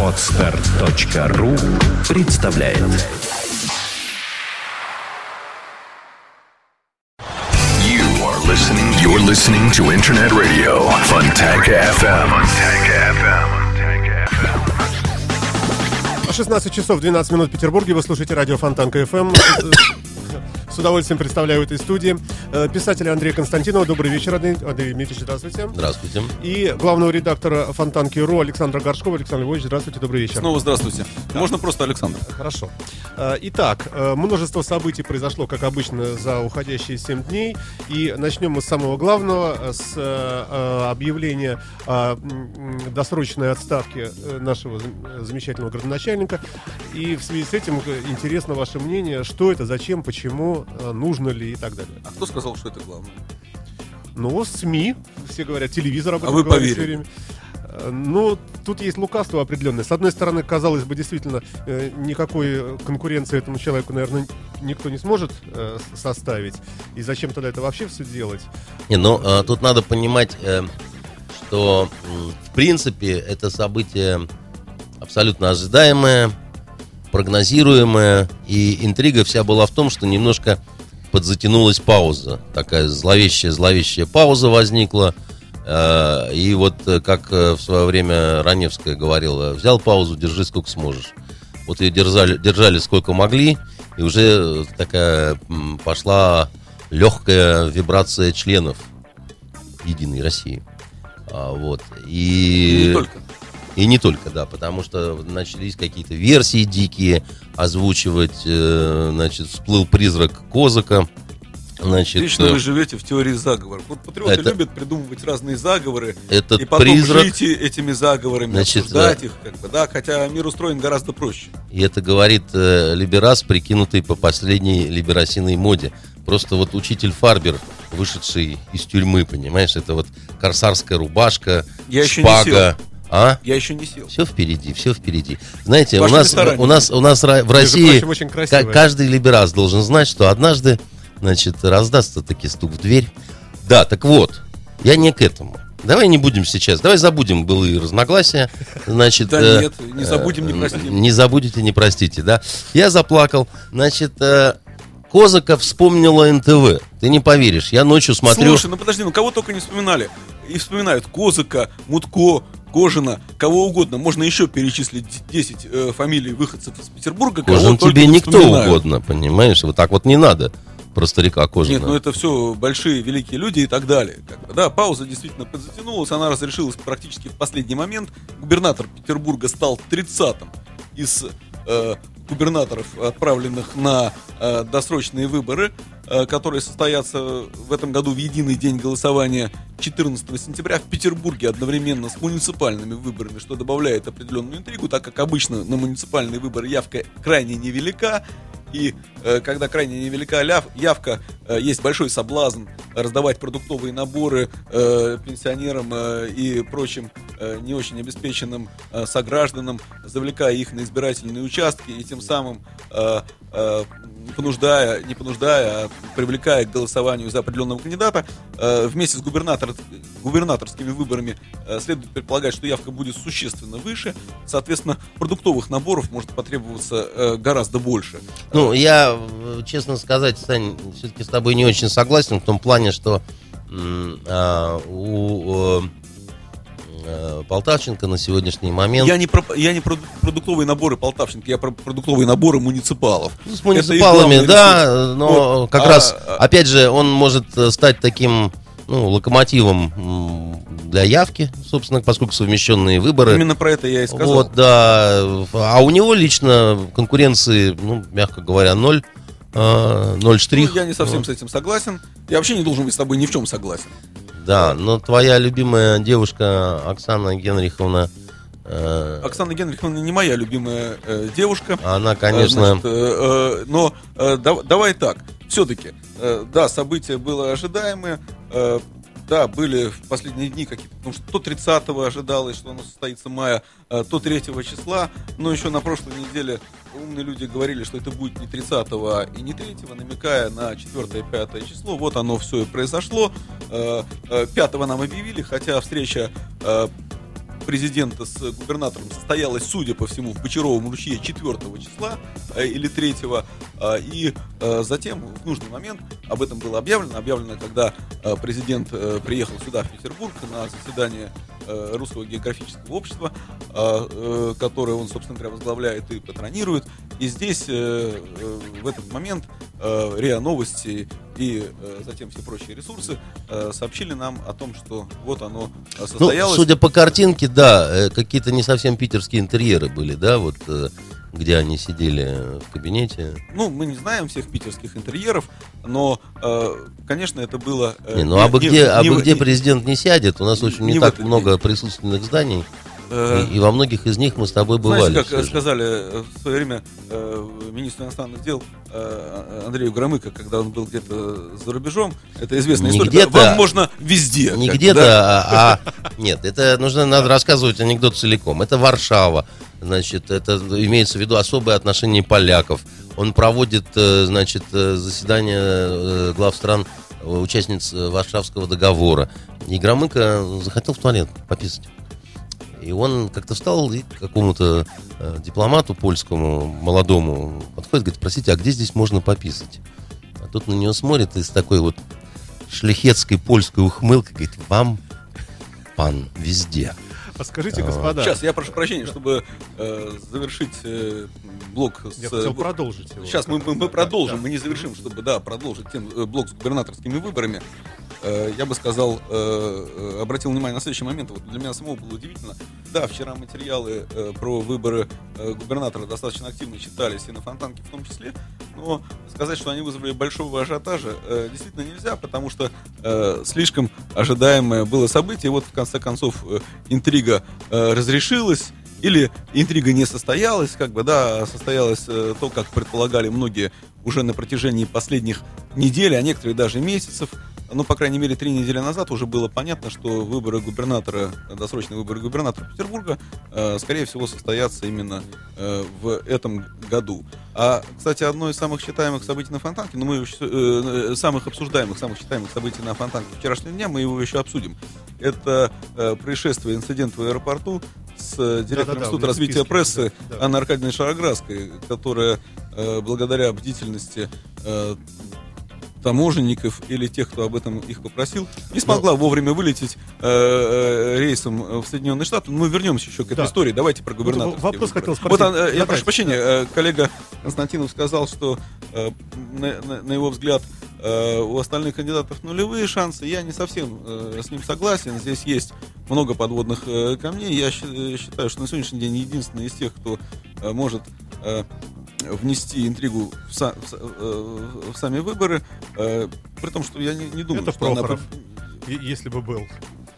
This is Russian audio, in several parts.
Отстар.ру представляет You are listening. You're listening to Internet Radio Funtank FM. Funtank FM. 16 часов 12 минут в Петербурге. Вы слушаете радио Фонтанка ФМ. С удовольствием представляю этой студии э, писателя Андрея Константинова. Добрый вечер, Андрей, Андрей Дмитриевич, здравствуйте. Здравствуйте. И главного редактора Фонтанки.ру Александра Горшкова. Александр Львович, здравствуйте, добрый вечер. Снова здравствуйте. Можно просто Александр. Хорошо. Э, Итак, э, множество событий произошло, как обычно, за уходящие 7 дней. И начнем мы с самого главного, с объявления о досрочной отставке нашего зам- замечательного градоначальника. И в связи с этим интересно ваше мнение, что это, зачем, почему, э, нужно ли и так далее. А кто сказал, что это главное? Ну, СМИ, все говорят, телевизор об А этом вы говорит поверили? всё время. Э, Ну, тут есть лукавство определенное. С одной стороны, казалось бы, действительно, э, никакой конкуренции этому человеку, наверное, никто не сможет составить. И зачем тогда это вообще все делать? Не, ну, э, тут надо понимать, что, в принципе, это событие абсолютно ожидаемое, прогнозируемое, и интрига вся была в том, что немножко подзатянулась пауза. Такая зловещая-зловещая пауза возникла. Э, И вот, э, как э, в свое время Раневская говорила, взял паузу, держи сколько сможешь. Вот ее держали, держали сколько могли, и уже такая пошла легкая вибрация членов Единой России. А, вот. И, Не только. И не только, да, потому что начались какие-то версии дикие озвучивать. э, значит, всплыл призрак Козака. Значит, Лично э, вы живете в теории заговоров. Вот патриоты Это- любят придумывать разные заговоры. этот и потом призрак, жить этими заговорами, Значит, обсуждать да. их, как бы, да, хотя мир устроен гораздо проще. и это говорит э, Либерас, прикинутый по последней либерасиной моде. Просто вот учитель Фарбер, вышедший из тюрьмы, понимаешь, это вот корсарская рубашка, Я еще не шпага. А? Я еще не сел. Все впереди, все впереди. Знаете, у нас, у нас, у нас в России прочим, очень каждый либерас должен знать, что однажды, значит, раздастся таки стук в дверь. Да, так вот, я не к этому. Давай не будем сейчас, давай забудем былые разногласия. Значит, Да э, нет, не забудем, не э, простим. Не забудете, не простите, да. Я заплакал. Значит, э, Козака вспомнила НТВ. Ты не поверишь, я ночью смотрю... Слушай, ну подожди, ну кого только не вспоминали. И вспоминают Козыка, Мутко, Кожина, кого угодно. Можно еще перечислить 10 э, фамилий выходцев из Петербурга. Кожан только тебе никто угодно, понимаешь? Вот так вот не надо про старика Кожина. Нет, ну это все большие, великие люди и так далее. Как бы, да, пауза действительно подзатянулась, она разрешилась практически в последний момент. Губернатор Петербурга стал 30-м из э, губернаторов, отправленных на э, досрочные выборы, э, которые состоятся в этом году в единый день голосования 14 сентября в Петербурге одновременно с муниципальными выборами, что добавляет определенную интригу, так как обычно на муниципальные выборы явка крайне невелика, и э, когда крайне невелика ляв- явка, э, есть большой соблазн раздавать продуктовые наборы э, пенсионерам э, и прочим э, не очень обеспеченным э, согражданам, завлекая их на избирательные участки и тем самым э, э, понуждая, не понуждая, а привлекая к голосованию за определенного кандидата, э, вместе с губернатор, губернаторскими выборами э, следует предполагать, что явка будет существенно выше, соответственно, продуктовых наборов может потребоваться э, гораздо больше. Ну, я, э, честно сказать, Сань, все-таки с тобой не очень согласен в том плане, что а, у э, Полтавченко на сегодняшний момент Я не про, я не про продуктовые наборы Полтавченко, я про продуктовые наборы муниципалов. Ну, с муниципалами, да, ресурс. но Вот. как А, раз, а- опять же, он может э, стать таким, ну, локомотивом для явки, собственно, поскольку совмещенные выборы. Именно про это я и сказал. Вот, да. А у него лично конкуренции, ну, мягко говоря, ноль. а, Ноль Ну, штрих. я не совсем Вот. с этим согласен. Я вообще не должен быть с тобой ни в чем согласен. Да, но твоя любимая девушка Оксана Генриховна, э, Оксана Генриховна не моя любимая э, девушка. она, конечно, Значит, э, э, но э, да- давай так. Все-таки, да, событие было ожидаемое. э, да, были в последние дни какие-то, потому что то 30-го ожидалось, что оно состоится мая, э, то 3 числа, но еще на прошлой неделе умные люди говорили, что это будет не 30-го и не 3 намекая на 4-5 число. Вот оно все и произошло. Э, э, 5 нам объявили, хотя встреча э, президента с губернатором состоялась, судя по всему, в Бочаровом ручье 4 числа э, или 3 э, и э, затем в нужный момент об этом было объявлено, объявлено, когда президент приехал сюда, в Петербург, на заседание Русского географического общества, которое он, собственно говоря, возглавляет и патронирует. И здесь в этот момент РИА Новости и э, затем все прочие ресурсы э, сообщили нам о том, что вот оно э, Ну, состоялось. судя по картинке, да, э, какие-то не совсем питерские интерьеры были, да, вот э, где они сидели в кабинете. Ну, мы не знаем всех питерских интерьеров, но, э, конечно, это было... э, Не, ну а бы не- где, а бы где президент не сядет, у нас очень не, не так много присутственных зданий, и, и во многих из них мы с тобой бывали. Знаете, как э, сказали э, в свое время э, министру иностранных дел э, Андрею Громыко, когда он был где-то за рубежом, это известная Не история. где-то, Вам можно везде. Не где-то, да. а, а- нет, это нужно надо рассказывать анекдот целиком. Это Варшава, значит, это имеется в виду особое отношение поляков. Он проводит, э, значит, э, заседание э, глав стран э, участниц э, Варшавского договора. И Громыко захотел в туалет пописать. И он как-то встал и к какому-то э, дипломату польскому, молодому, подходит, говорит, простите, а где здесь можно пописать? А тот на него смотрит и с такой вот шляхетской польской ухмылкой говорит, вам, пан, везде. А скажите, господа, Сейчас, я прошу прощения, чтобы э, завершить э, блок с... я хотел продолжить его. Сейчас мы, мы- мы продолжим, да. мы не завершим, чтобы, да, продолжить тем, э, блок с губернаторскими выборами. Э, я бы сказал, э, э, обратил внимание на следующий момент. Вот для меня самого было удивительно. Да, вчера материалы про выборы губернатора достаточно активно читались и на Фонтанке в том числе. Но сказать, что они вызвали большого ажиотажа, действительно нельзя, потому что слишком ожидаемое было событие. Вот в конце концов интрига разрешилась. Или интрига не состоялась, как бы, да, а состоялось э, то, как предполагали многие уже на протяжении последних недель, а некоторые даже месяцев. Ну, по крайней мере, три недели назад уже было понятно, что выборы губернатора, досрочные выборы губернатора Петербурга, э, скорее всего, состоятся именно э, в этом году. А, кстати, одно из самых читаемых событий на Фонтанке, ну, мы еще, э, э, самых обсуждаемых, самых читаемых событий на Фонтанке вчерашнего дня, мы его еще обсудим. Это э, происшествие, инцидент в аэропорту с э, директором Да-да-да, Института в развития списке, прессы да, да. Анной Аркадьевной Шароградской, которая э, благодаря бдительности э, таможенников или тех, кто об этом их попросил, не смогла вовремя вылететь э, э, рейсом в Соединенные Штаты. Но мы вернемся еще к этой Да. истории. Давайте про губернатора. вопрос хотел Вот, спросить. а, э, я Да, прошу прощения, э, коллега Константинов сказал, что э, на, на- на его взгляд э, у остальных кандидатов нулевые шансы. Я не совсем э, с ним согласен. Здесь есть много подводных э, камней. Я э, считаю, что на сегодняшний день единственный из тех, кто э, может э, внести интригу в, са- в э, в сами выборы, э, при том, что я не, не думаю, Это что она... Прохоров. Е- Если бы был.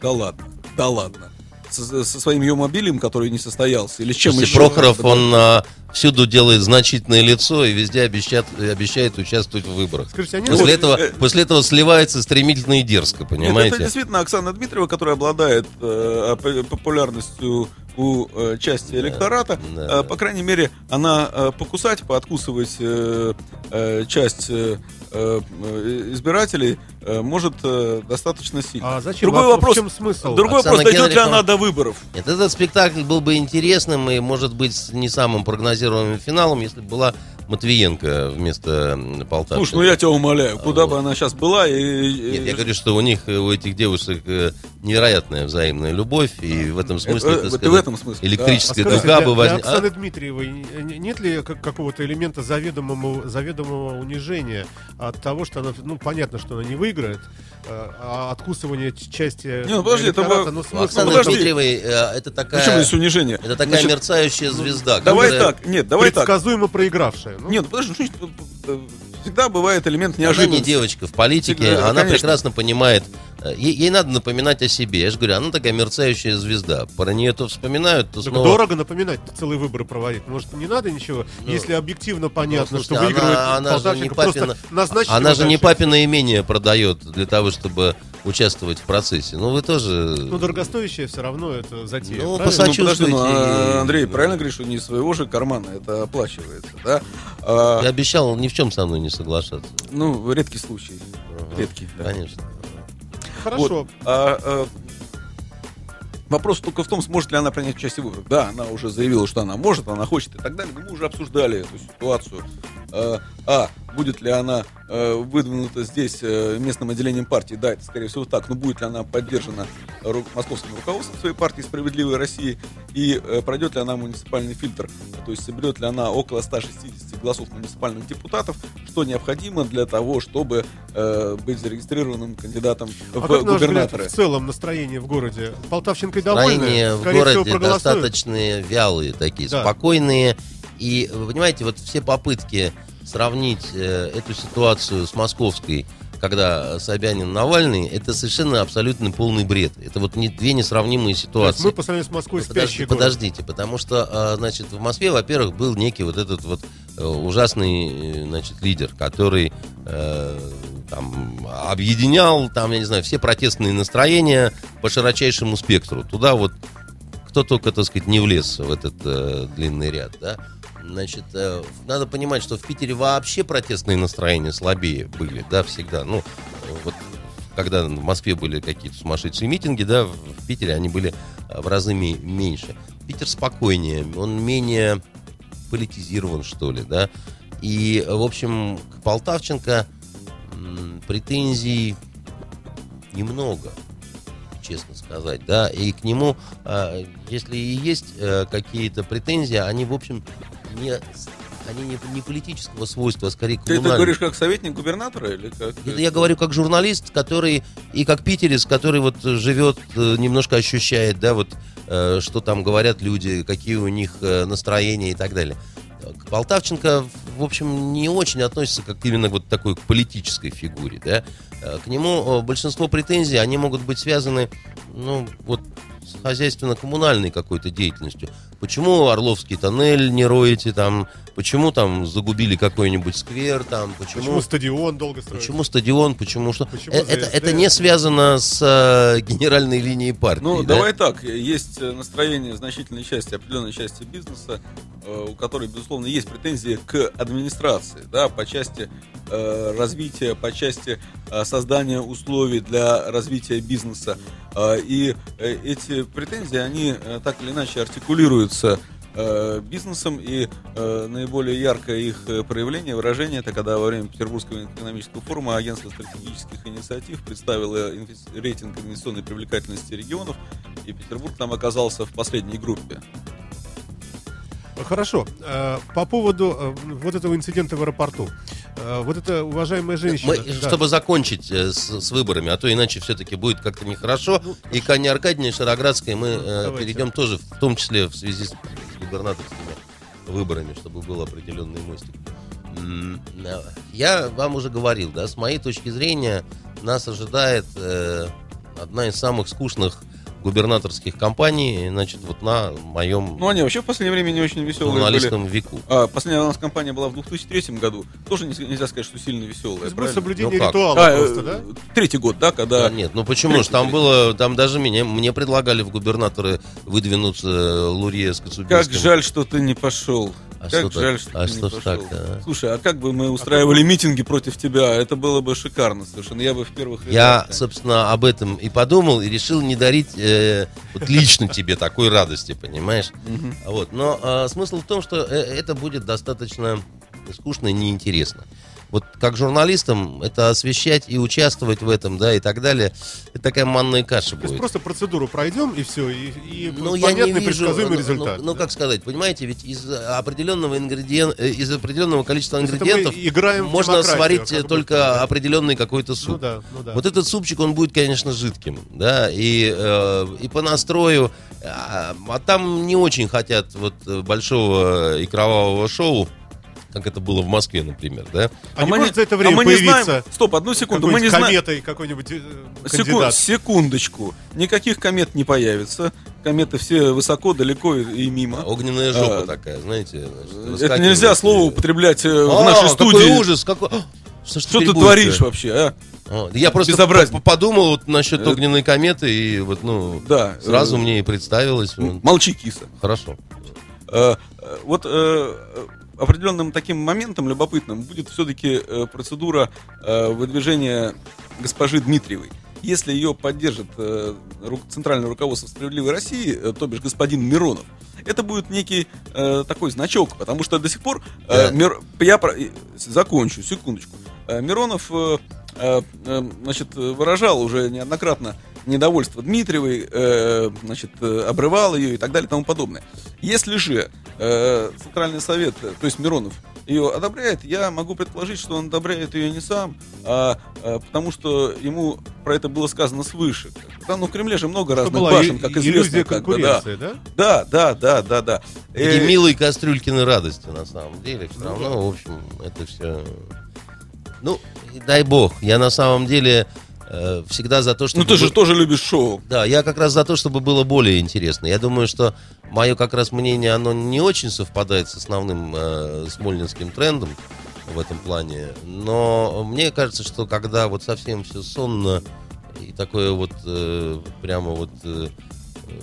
Да ладно, да ладно. Со, со своим ее мобилем, который не состоялся, или с чем Слушайте, еще? Прохоров, он а, всюду делает значительное лицо и везде обещает, обещает участвовать в выборах. Скажите, они... Ну, После вот, этого, э, после этого сливается стремительно и дерзко, Нет, понимаете? это действительно Оксана Дмитриева, которая обладает э, популярностью у э, части электората. да, Э, да. По крайней мере, она э, покусать, пооткусывать э, э, часть э, э, избирателей э, может э, достаточно сильно. А зачем? Другой А в вопрос, чем смысл? другой Оксана вопрос, дойдет ли она до выборов? Нет, этот спектакль был бы интересным и, может быть, с не самым прогнозируемым финалом, если бы была Матвиенко вместо Полтавки. Слушай, ну я тебя умоляю, куда Вот. бы она сейчас была и... Нет, я говорю, что у них, э, у этих девушек э, невероятная взаимная любовь, и в этом смысле, Э, так э, сказать, в этом смысле, да. А электрическая скажите, дуга для, бы возникла. Оксаны Дмитриевой н- нет ли как- какого-то элемента заведомого, заведомого унижения от того, что она, ну, понятно, что она не выиграет, э, а откусывание части Не, ну, подожди, это ну, смысл в этом- подожди. Дмитриевой э, это такая, здесь унижение? это такая Значит, мерцающая звезда. Давай которая- так, нет, давай так. предсказуемо проигравшая. Ну, Нет, ну подожди, ну, э, всегда бывает элемент Она не неожиданности. девочка в политике, Всегда, она конечно. прекрасно понимает. Э, Ей, ей надо напоминать о себе. Я же говорю, она такая мерцающая звезда. Про нее то вспоминают, то так снова... дорого напоминать целые выборы проводить. Может, не надо ничего, Ну, если объективно понятно, ну, что слушайте, выигрывает она- она же не папина- Она же не папиное имение продает для того, чтобы участвовать в процессе. Ну, вы тоже... Ну, дорогостоящее все равно это затея. Ну, правильно? Ну, подожди, ну, а, и- Андрей правильно говорит, что не из своего же кармана это оплачивается, да? А, Я обещал ни в чем со мной не соглашаться. Ну, редкий случай. Редкий, да. Конечно. Хорошо. Вот. А, а, Вопрос только в том, сможет ли она принять участие в выборах. Да, она уже заявила, что она может, она хочет и так далее. Но мы уже обсуждали эту ситуацию. Э, А, будет ли она э, выдвинута здесь э, местным отделением партии? Да, это скорее всего так. Но будет ли она поддержана ру- московским руководством своей партии «Справедливой России»? И э, пройдет ли она муниципальный фильтр? То есть соберет ли она около 160 голосов муниципальных депутатов, что необходимо для того, чтобы э, быть зарегистрированным кандидатом А в как, на ваш взгляд, губернаторы? в целом настроение в городе? Полтавченко довольны? Настроения в всего, городе проголосуют? достаточно вялые такие, Да. спокойные. И, вы понимаете, вот все попытки сравнить э, эту ситуацию с московской, когда Собянин Навальный, это совершенно абсолютно полный бред. Это вот не, две несравнимые ситуации. мы по сравнению с Москвой подожди- город. подождите, потому что, а, значит, в Москве, во-первых, был некий вот этот вот э, ужасный, э, значит, лидер, который э, там объединял, там, я не знаю, все протестные настроения по широчайшему спектру. Туда вот кто только, так сказать, не влез в этот э, длинный ряд, да. Значит, э, надо понимать, что в Питере вообще протестные настроения слабее были, да, всегда. Ну, э, вот когда в Москве были какие-то сумасшедшие митинги, да, в Питере они были э, в разы ме- меньше. Питер спокойнее, он менее политизирован, что ли, да. И, в общем, к Полтавченко претензий немного, честно сказать, да, и к нему, а, если и есть э, какие-то претензии, они, в общем, не, они не, не политического свойства, а скорее Ты это коммунального. говоришь как советник губернатора или как... Это я говорю как журналист, который и как питерец, который вот живет, э, немножко ощущает, да, вот э, что там говорят люди, какие у них э, настроения и так далее. Полтавченко, в общем, не очень относится как именно вот такой к политической фигуре, да. К нему большинство претензий, они могут быть связаны, ну, вот с хозяйственно-коммунальной какой-то деятельностью. Почему Орловский тоннель не роете там? Почему там загубили какой-нибудь сквер там? Почему стадион долго строили? Почему стадион? Почему что? Почему Э, это, ЗСД? это не связано с э, генеральной линией партии. Ну, да? давай так, есть э, настроение значительной части, определенной части бизнеса, э, у которой, безусловно, есть претензии к администрации, да, по части э, развития, по части э, создания условий для развития бизнеса. Э, и э, претензии, они э, так или иначе артикулируются э, бизнесом, и э, наиболее яркое их э, проявление, выражение, это когда во время Петербургского экономического форума Агентство стратегических инициатив представило инвес- рейтинг инвестиционной привлекательности регионов, и Петербург там оказался в последней группе. Хорошо. Э, По поводу э, вот этого инцидента в аэропорту. Э, Вот эта уважаемая женщина... Мы, да. Чтобы закончить с, с выборами, а то иначе все-таки будет как-то нехорошо. и к Анне Аркадьевне Шароградской мы Ну, давайте. перейдем тоже, в том числе в связи с, губернаторскими выборами, чтобы был определенный мостик. Я вам уже говорил, да, с моей точки зрения, нас ожидает э, одна из самых скучных губернаторских кампаний, значит, вот на моем Ну, они вообще в последнее время не очень веселые были. журналистском веку. А, последняя у нас кампания была в 2003 году. Тоже не- нельзя сказать, что сильно веселая. правильно? соблюдение Ну ритуала А, просто, э, да? Третий год, да, когда... Да нет, ну почему ж, там было, там даже меня, мне предлагали в губернаторы выдвинуться э, Лурье с Как жаль, что ты не пошел. А как что так? жаль, что А ты что не пошел. так-то, а? Слушай, а как бы мы устраивали митинги против тебя? Это было бы шикарно совершенно. Я бы в первых Я, конечно. собственно, об этом и подумал, и решил не дарить э, вот лично тебе такой радости, понимаешь? Вот. Но а, смысл в том, что э, это будет достаточно скучно и неинтересно. Вот как журналистам это освещать и участвовать в этом, да, и так далее, это такая манная каша То будет. просто процедуру пройдем и все, и, и Ну, я не понятный вижу, предсказуемый ну, результат. Ну, ну, да? как сказать, понимаете, ведь из определенного ингредиента, из определенного количества ингредиентов играем можно сварить э, будто, только да. определенный какой-то суп. Ну да, ну да. Вот этот супчик, он будет, конечно, жидким, да, и, э, и по настрою, а, а там не очень хотят вот э, большого и кровавого шоу, как это было в Москве, например, да. а, не мы может за это время а мы не знаем... Стоп, одну секунду. Мы не знаем... кометой какой-нибудь э, Секу- кандидат? Секундочку. Никаких комет не появится. Кометы все высоко, далеко и, и мимо. Огненная жопа А, такая, знаете. Это нельзя и- слово употреблять э, в А, нашей какой студии. ужас, какой... А, Что, Что ты творишь вообще, а? А, Я просто Безобразней. п- подумал вот насчет Э, огненной кометы и вот, ну, Да. сразу э, мне и представилось. Молчи, киса. Хорошо. Э, э, Вот э, определенным таким моментом любопытным будет все-таки процедура э, выдвижения госпожи Дмитриевой. если ее поддержит э, центральное руководство «Справедливой России», э, то бишь господин Миронов, это будет некий э, такой значок, потому что до сих пор... э, Да. Мир- я про- э, закончу, секундочку. Э, Миронов э, э, э, значит, э, выражал уже неоднократно недовольство Дмитриевой, э, значит, э, обрывал ее и так далее и тому подобное. Если же э, Центральный совет, э, то есть Миронов, ее одобряет, я могу предположить, что он одобряет ее не сам, а, а потому что ему про это было сказано свыше. Там, ну, в Кремле же много Это разных была башен, и- как известно. как бы, да. да? Да, да, да, да, да. Такие Э, милые кастрюлькины радости, на самом деле. Все Ну равно, в общем, это все... Ну, и дай бог. Я на самом деле э, всегда за то, что... Ну ты же тоже любишь шоу. Да, я как раз за то, чтобы было более интересно. Я думаю, что мое как раз мнение, оно не очень совпадает с основным э, смольнинским трендом в этом плане. Но мне кажется, что когда вот совсем все сонно и такое вот э, прямо вот... э, э,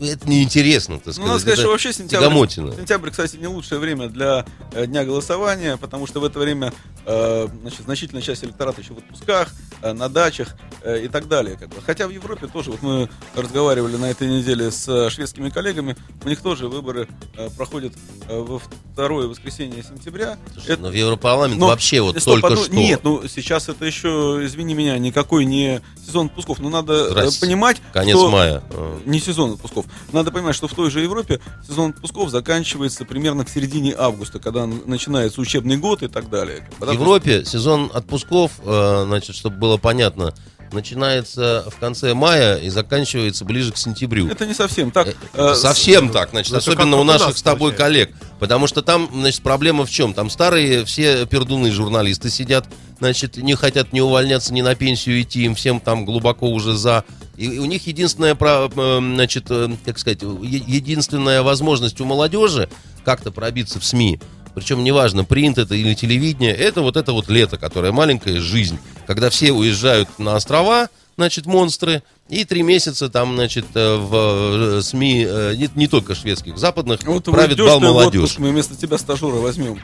это неинтересно, так Ну, сказать. надо сказать, Это что вообще сентябрь, тягомотина. сентябрь, кстати, не лучшее время для э, дня голосования, потому что в это время э, значит, значительная часть электората еще в отпусках, э, на дачах э, и так далее. Как бы. Хотя в Европе тоже, вот мы разговаривали на этой неделе с э, шведскими коллегами, у них тоже выборы э, проходят э, во второе воскресенье сентября. Слушай, Это- но в Европарламент но- вообще вот Стоп, только одну- что. Нет, ну сейчас это еще, извини меня, никакой не сезон отпусков. Но надо э, Здрасте. понимать, Конец что мая. Не сезон отпусков. Надо понимать, что в той же Европе сезон отпусков заканчивается примерно в середине августа, когда начинается учебный год и так далее. В Европе сезон отпусков, э, значит, чтобы было понятно, начинается в конце мая и заканчивается ближе к сентябрю. Это не совсем так. Э, Э, Совсем так, значит, это особенно у наших с тобой получается. коллег. Потому что там, значит, проблема в чем? Там старые все пердуны журналисты сидят, значит, не хотят ни увольняться, ни на пенсию идти, им всем там глубоко уже за. И у них единственная, э, значит, как сказать, единственная возможность у молодежи как-то пробиться в СМИ, причем неважно, принт это или телевидение, это вот это вот лето, которое маленькая жизнь, когда все уезжают на острова, значит, монстры, и три месяца там, значит, э, в э, СМИ, э, не, не только шведских, западных, Вот правит бал молодежь. отпуск, мы вместо тебя стажера возьмем.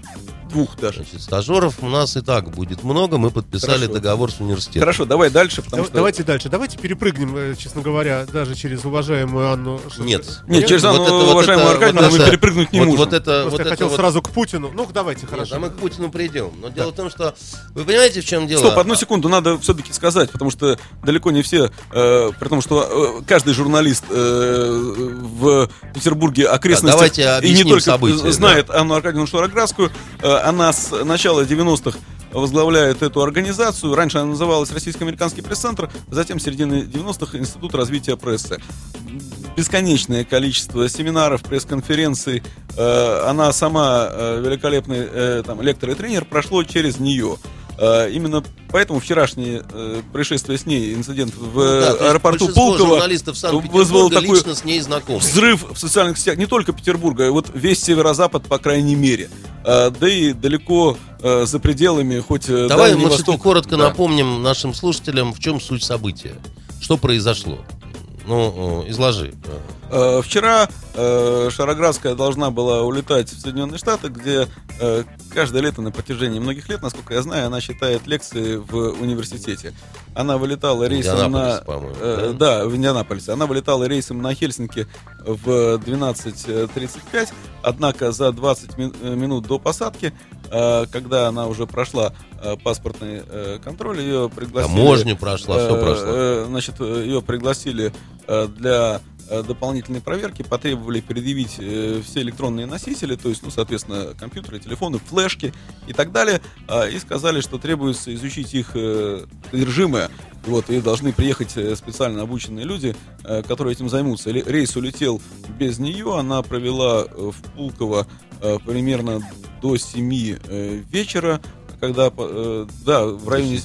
Двух даже. Значит, стажеров у нас и так будет много, мы подписали Хорошо. договор с университетом. Хорошо, давай дальше, потому Дав- что... Давайте дальше. Давайте перепрыгнем, честно говоря, даже через уважаемую Анну. Нет. Нет, через Вот Анну это- вот уважаемую это- Аркадьевну вот мы это- перепрыгнуть не вот, можем. Вот это, Просто вот я это хотел вот- сразу к Путину. Ну, давайте, Нет, хорошо. а мы к Путину придем. Но дело в том, что вы понимаете, в чем дело? Стоп, одну секунду, надо все-таки сказать, потому что далеко не все, э, при том, что э, каждый журналист э, в Петербурге окрестностях давайте и не только события, знает Анну Аркадьевну Шароградскую, э, она с начала 90-х возглавляет эту организацию. Раньше она называлась Российско-американский пресс-центр, затем в середине 90-х Институт развития прессы. Бесконечное количество семинаров, пресс-конференций. Э, она сама великолепный там, лектор и тренер, прошло через нее. Э, Именно поэтому вчерашнее э, происшествие с ней, инцидент в Ну да, э, аэропорту Пулково, вызвал такой взрыв в социальных сетях не только Петербурга, а вот весь северо-запад, по крайней мере. Да и далеко за пределами, хоть Давай мы все-таки Восток. коротко Да. напомним нашим слушателям, в чем суть события. Что произошло? Ну, э, изложи. Э, Вчера э, Шароградская должна была улетать в Соединенные Штаты, где э, каждое лето на протяжении многих лет, насколько я знаю, она читает лекции в университете. Она вылетала рейсом на... Э, да, в Индианаполисе. Она вылетала рейсом на Хельсинки в 12.35, однако за 20 ми- э, минут до посадки, э, когда она уже прошла э, паспортный э, контроль, ее пригласили... Таможню прошла, все прошло. Значит, ее пригласили для дополнительной проверки, потребовали предъявить э, все электронные носители, то есть, ну, соответственно, компьютеры, телефоны, флешки и так далее, а, и сказали, что требуется изучить их э, содержимое, вот, и должны приехать э, специально обученные люди, э, которые этим займутся. Рейс улетел без нее, она провела э, в Пулково э, примерно до 7 э, вечера, когда, э, да, в районе,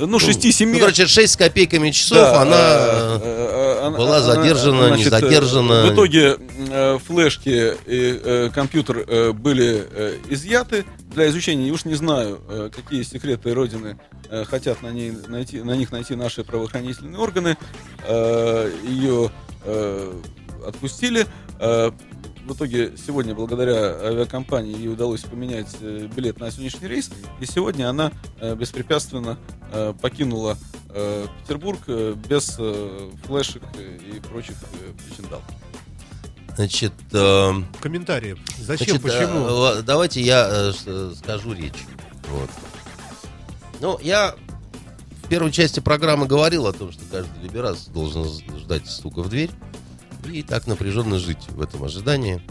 ну, 6-7 Ну, короче, 6 с копейками часов да, она... она- была она, задержана, не значит, э, задержана. В итоге э, флешки и э, компьютер э, были изъяты для изучения. И уж не знаю, какие секреты Родины хотят на, ней найти, на них найти наши правоохранительные органы. Ее отпустили. В итоге сегодня, благодаря авиакомпании, ей удалось поменять билет на сегодняшний рейс. И сегодня она беспрепятственно э, покинула э, Петербург э, без э, флешек э, и прочих э, причиндал. Значит, э, Комментарии. Зачем, значит, почему? э, давайте я э, с- скажу речь. Вот. Ну, я в первой части программы говорил о том, что каждый либерас должен ждать стука в дверь и так напряженно жить в этом ожидании.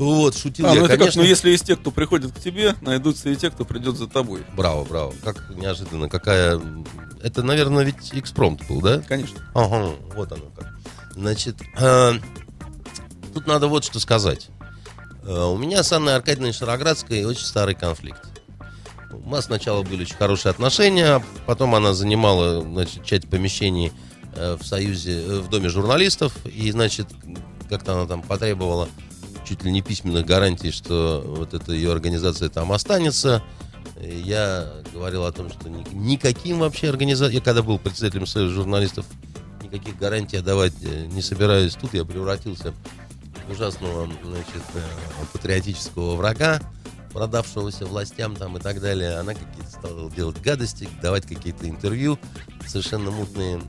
Вот, шутил А, я, ну это как, конечно. ну если есть те, кто приходит к тебе, найдутся и те, кто придет за тобой. Браво, браво. Как неожиданно, какая... Это, наверное, ведь экспромт был, да? Конечно. Ага, вот оно как. Значит, э, тут надо вот что сказать. Э, у меня с Анной Аркадьевной Шароградской очень старый конфликт. У нас сначала были очень хорошие отношения, а потом она занимала значит, часть помещений э, в Союзе, э, в Доме журналистов, и, значит, как-то она там потребовала чуть ли не письменных гарантий, что вот эта ее организация там останется. Я говорил о том, что ни- никаким вообще организациям, я когда был председателем Союза журналистов, никаких гарантий давать э, не собираюсь. Тут я превратился в ужасного значит, э, патриотического врага, продавшегося властям там и так далее. Она какие-то стала делать гадости, давать какие-то интервью совершенно мутные.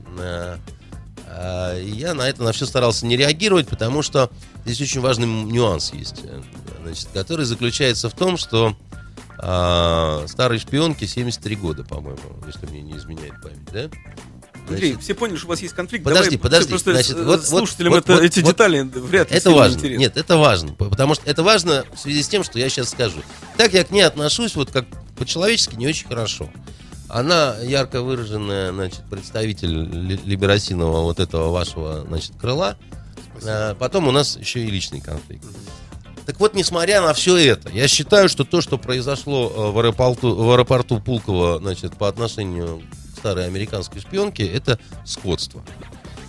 э, я на это на все старался не реагировать, потому что здесь очень важный нюанс есть, э, значит, который заключается в том, что а, старой шпионке 73 года, по-моему, если мне не изменяет память, да? Андрей, Значит, все поняли, что у вас есть конфликт. Подожди, Давай подожди, Просто значит, э, вот- слушателям вот- это, вот- эти вот- детали вряд ли это важно. интересны. Нет, это важно. Потому что это важно в связи с тем, что я сейчас скажу. Так я к ней отношусь вот как по-человечески не очень хорошо. Она ярко выраженная, значит, представитель ли- либерасинового вот этого вашего, значит, крыла. А, Потом у нас еще и личный конфликт. Так вот, несмотря на все это, я считаю, что то, что произошло э, в аэропорту, в аэропорту Пулково, значит, по отношению к старой американской шпионке, это скотство.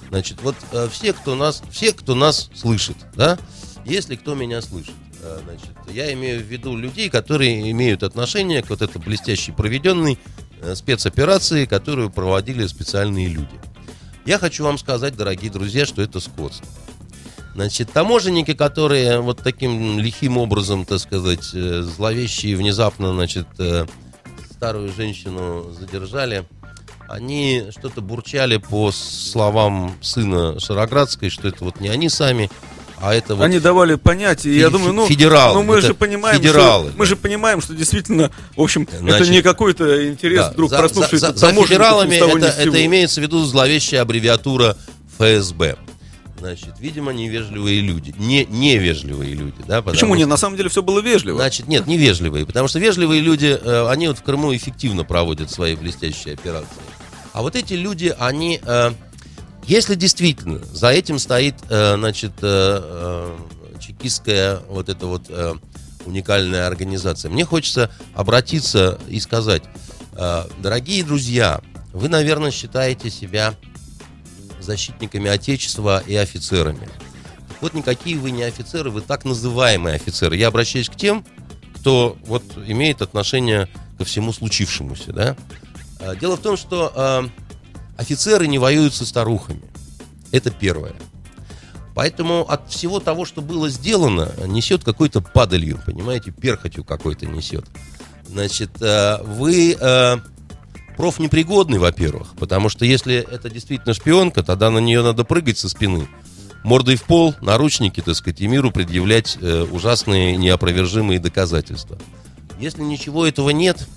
Значит, вот э, все, кто нас, все, кто нас слышит, да, если кто меня слышит, значит, я имею в виду людей, которые имеют отношение к вот этой блестящей проведенной спецоперации, которую проводили специальные люди. Я хочу вам сказать, дорогие друзья, что это скотство. Значит, таможенники, которые вот таким лихим образом, так сказать, э, зловеще и внезапно, значит, э, старую женщину задержали, они что-то бурчали по словам сына Шароградской, что это вот не они сами, а это вот... Они давали понять, и я думаю, ну, федералы, ну мы же понимаем, федералы, что, мы да. же понимаем, что действительно, в общем, Значит, это не какой-то интерес Да, вдруг за, проснувшийся за- за- за федералами это, это имеется в виду зловещая аббревиатура ФСБ. Значит, видимо, невежливые люди. Не, невежливые люди, да? Почему не? На самом деле все было вежливо. Значит, нет, невежливые, потому что вежливые люди, э, они вот в Крыму эффективно проводят свои блестящие операции. А вот эти люди, они, э, если действительно за этим стоит, э, значит, э, э, чекистская вот эта вот э, уникальная организация, мне хочется обратиться и сказать, э, дорогие друзья, вы, наверное, считаете себя защитниками Отечества и офицерами. Вот никакие вы не офицеры, вы так называемые офицеры. Я обращаюсь к тем, кто вот имеет отношение ко всему случившемуся, да. А, Дело в том, что а, офицеры не воюют со старухами. Это первое. Поэтому от всего того, что было сделано, несет какой-то падалью, понимаете, перхотью какой-то несет. Значит, а, вы профнепригодный, во-первых, потому что если это действительно шпионка, тогда на нее надо прыгать со спины, мордой в пол, наручники, так сказать, и миру предъявлять э, ужасные неопровержимые доказательства. Если ничего этого нет,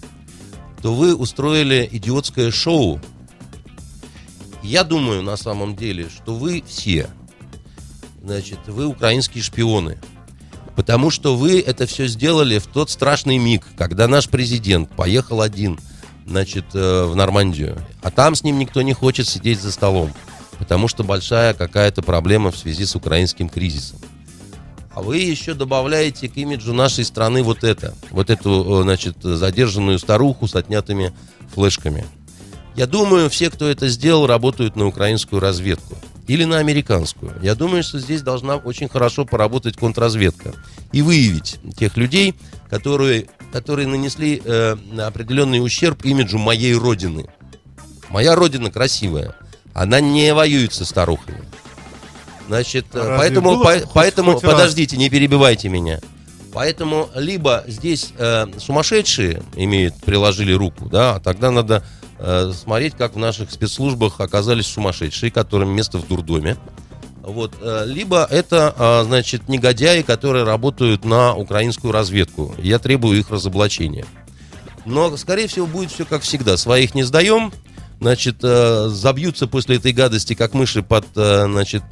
то вы устроили идиотское шоу. Я думаю, на самом деле, что вы все, значит, вы украинские шпионы. Потому что вы это все сделали в тот страшный миг, когда наш президент поехал один, значит, э, в Нормандию. А там с ним никто не хочет сидеть за столом. Потому что большая какая-то проблема в связи с украинским кризисом. А вы еще добавляете к имиджу нашей страны вот это. Вот эту, э, значит, задержанную старуху с отнятыми флешками. Я думаю, все, кто это сделал, работают на украинскую разведку. Или на американскую. Я думаю, что здесь должна очень хорошо поработать контрразведка. И выявить тех людей, которые, которые нанесли э, определенный ущерб имиджу моей родины. Моя родина красивая. Она не воюет со старухами. Значит, э, разве поэтому, по- хоть- поэтому хоть раз? подождите, не перебивайте меня. Поэтому либо здесь э, сумасшедшие имеют, приложили руку, да, а тогда надо э, смотреть, как в наших спецслужбах оказались сумасшедшие, которым место в дурдоме. Вот. э, Либо это, а, значит, негодяи, которые работают на украинскую разведку. Я требую их разоблачения. Но, скорее всего, будет все как всегда. Своих не сдаем, значит, э, забьются после этой гадости, как мыши под, э, значит,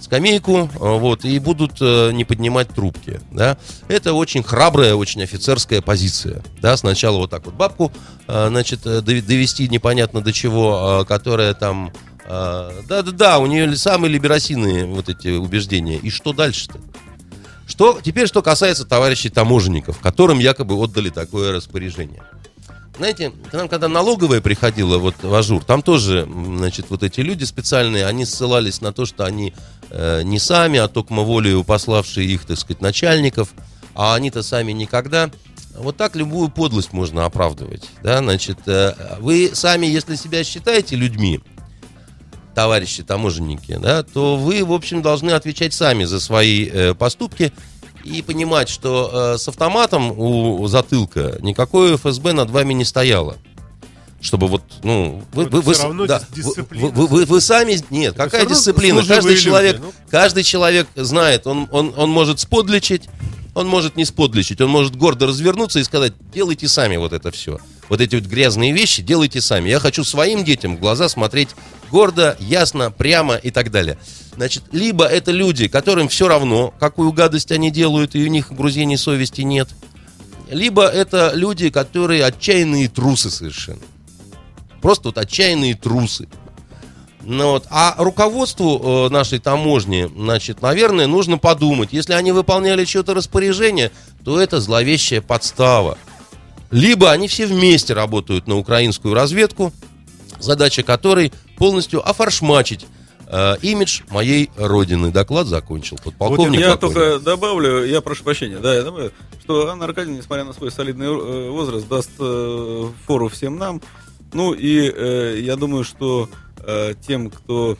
скамейку, э, вот, и будут не поднимать трубки, да. Это очень храбрая, очень офицерская позиция, да. Сначала вот так вот бабку, э, значит, довести непонятно до чего, которая там, да-да-да, у нее самые либерасийные вот эти убеждения. И что дальше-то? Что, теперь, что касается товарищей таможенников, которым якобы отдали такое распоряжение. Знаете, к нам когда налоговая приходила вот в Ажур, там тоже, значит, вот эти люди специальные, они ссылались на то, что они э, не сами, а только волею пославшие их, так сказать, начальников, а они-то сами никогда. Вот так любую подлость можно оправдывать, да, значит, э, вы сами, если себя считаете людьми, товарищи таможенники, да, то вы, в общем, должны отвечать сами за свои э, поступки и понимать, что э, с автоматом у затылка никакое ФСБ над вами не стояло. Чтобы вот, ну, вы, вы, вы, равно да, вы, вы- вы- вы сами, нет, Это какая дисциплина? Каждый люди, человек, ну. каждый человек знает, он, он, он может сподличить, он может не сподличить, он может гордо развернуться и сказать, делайте сами вот это все. Вот эти вот грязные вещи делайте сами. Я хочу своим детям в глаза смотреть гордо, ясно, прямо и так далее. Значит, либо это люди, которым все равно, какую гадость они делают, и у них грузения совести нет. Либо это люди, которые отчаянные трусы совершенно. Просто вот отчаянные трусы. Ну вот. А руководству э, нашей таможни, значит, наверное, нужно подумать, если они выполняли что-то распоряжение, то это зловещая подстава. Либо они все вместе работают на украинскую разведку, задача которой полностью офаршмачить э, имидж моей родины. Доклад закончил подполковник. Я Покойник. только добавлю, я прошу прощения, да, я добавлю, что Анна Аркадьевна, несмотря на свой солидный э, возраст, даст э, фору всем нам. Ну и э, я думаю, что э, тем, кто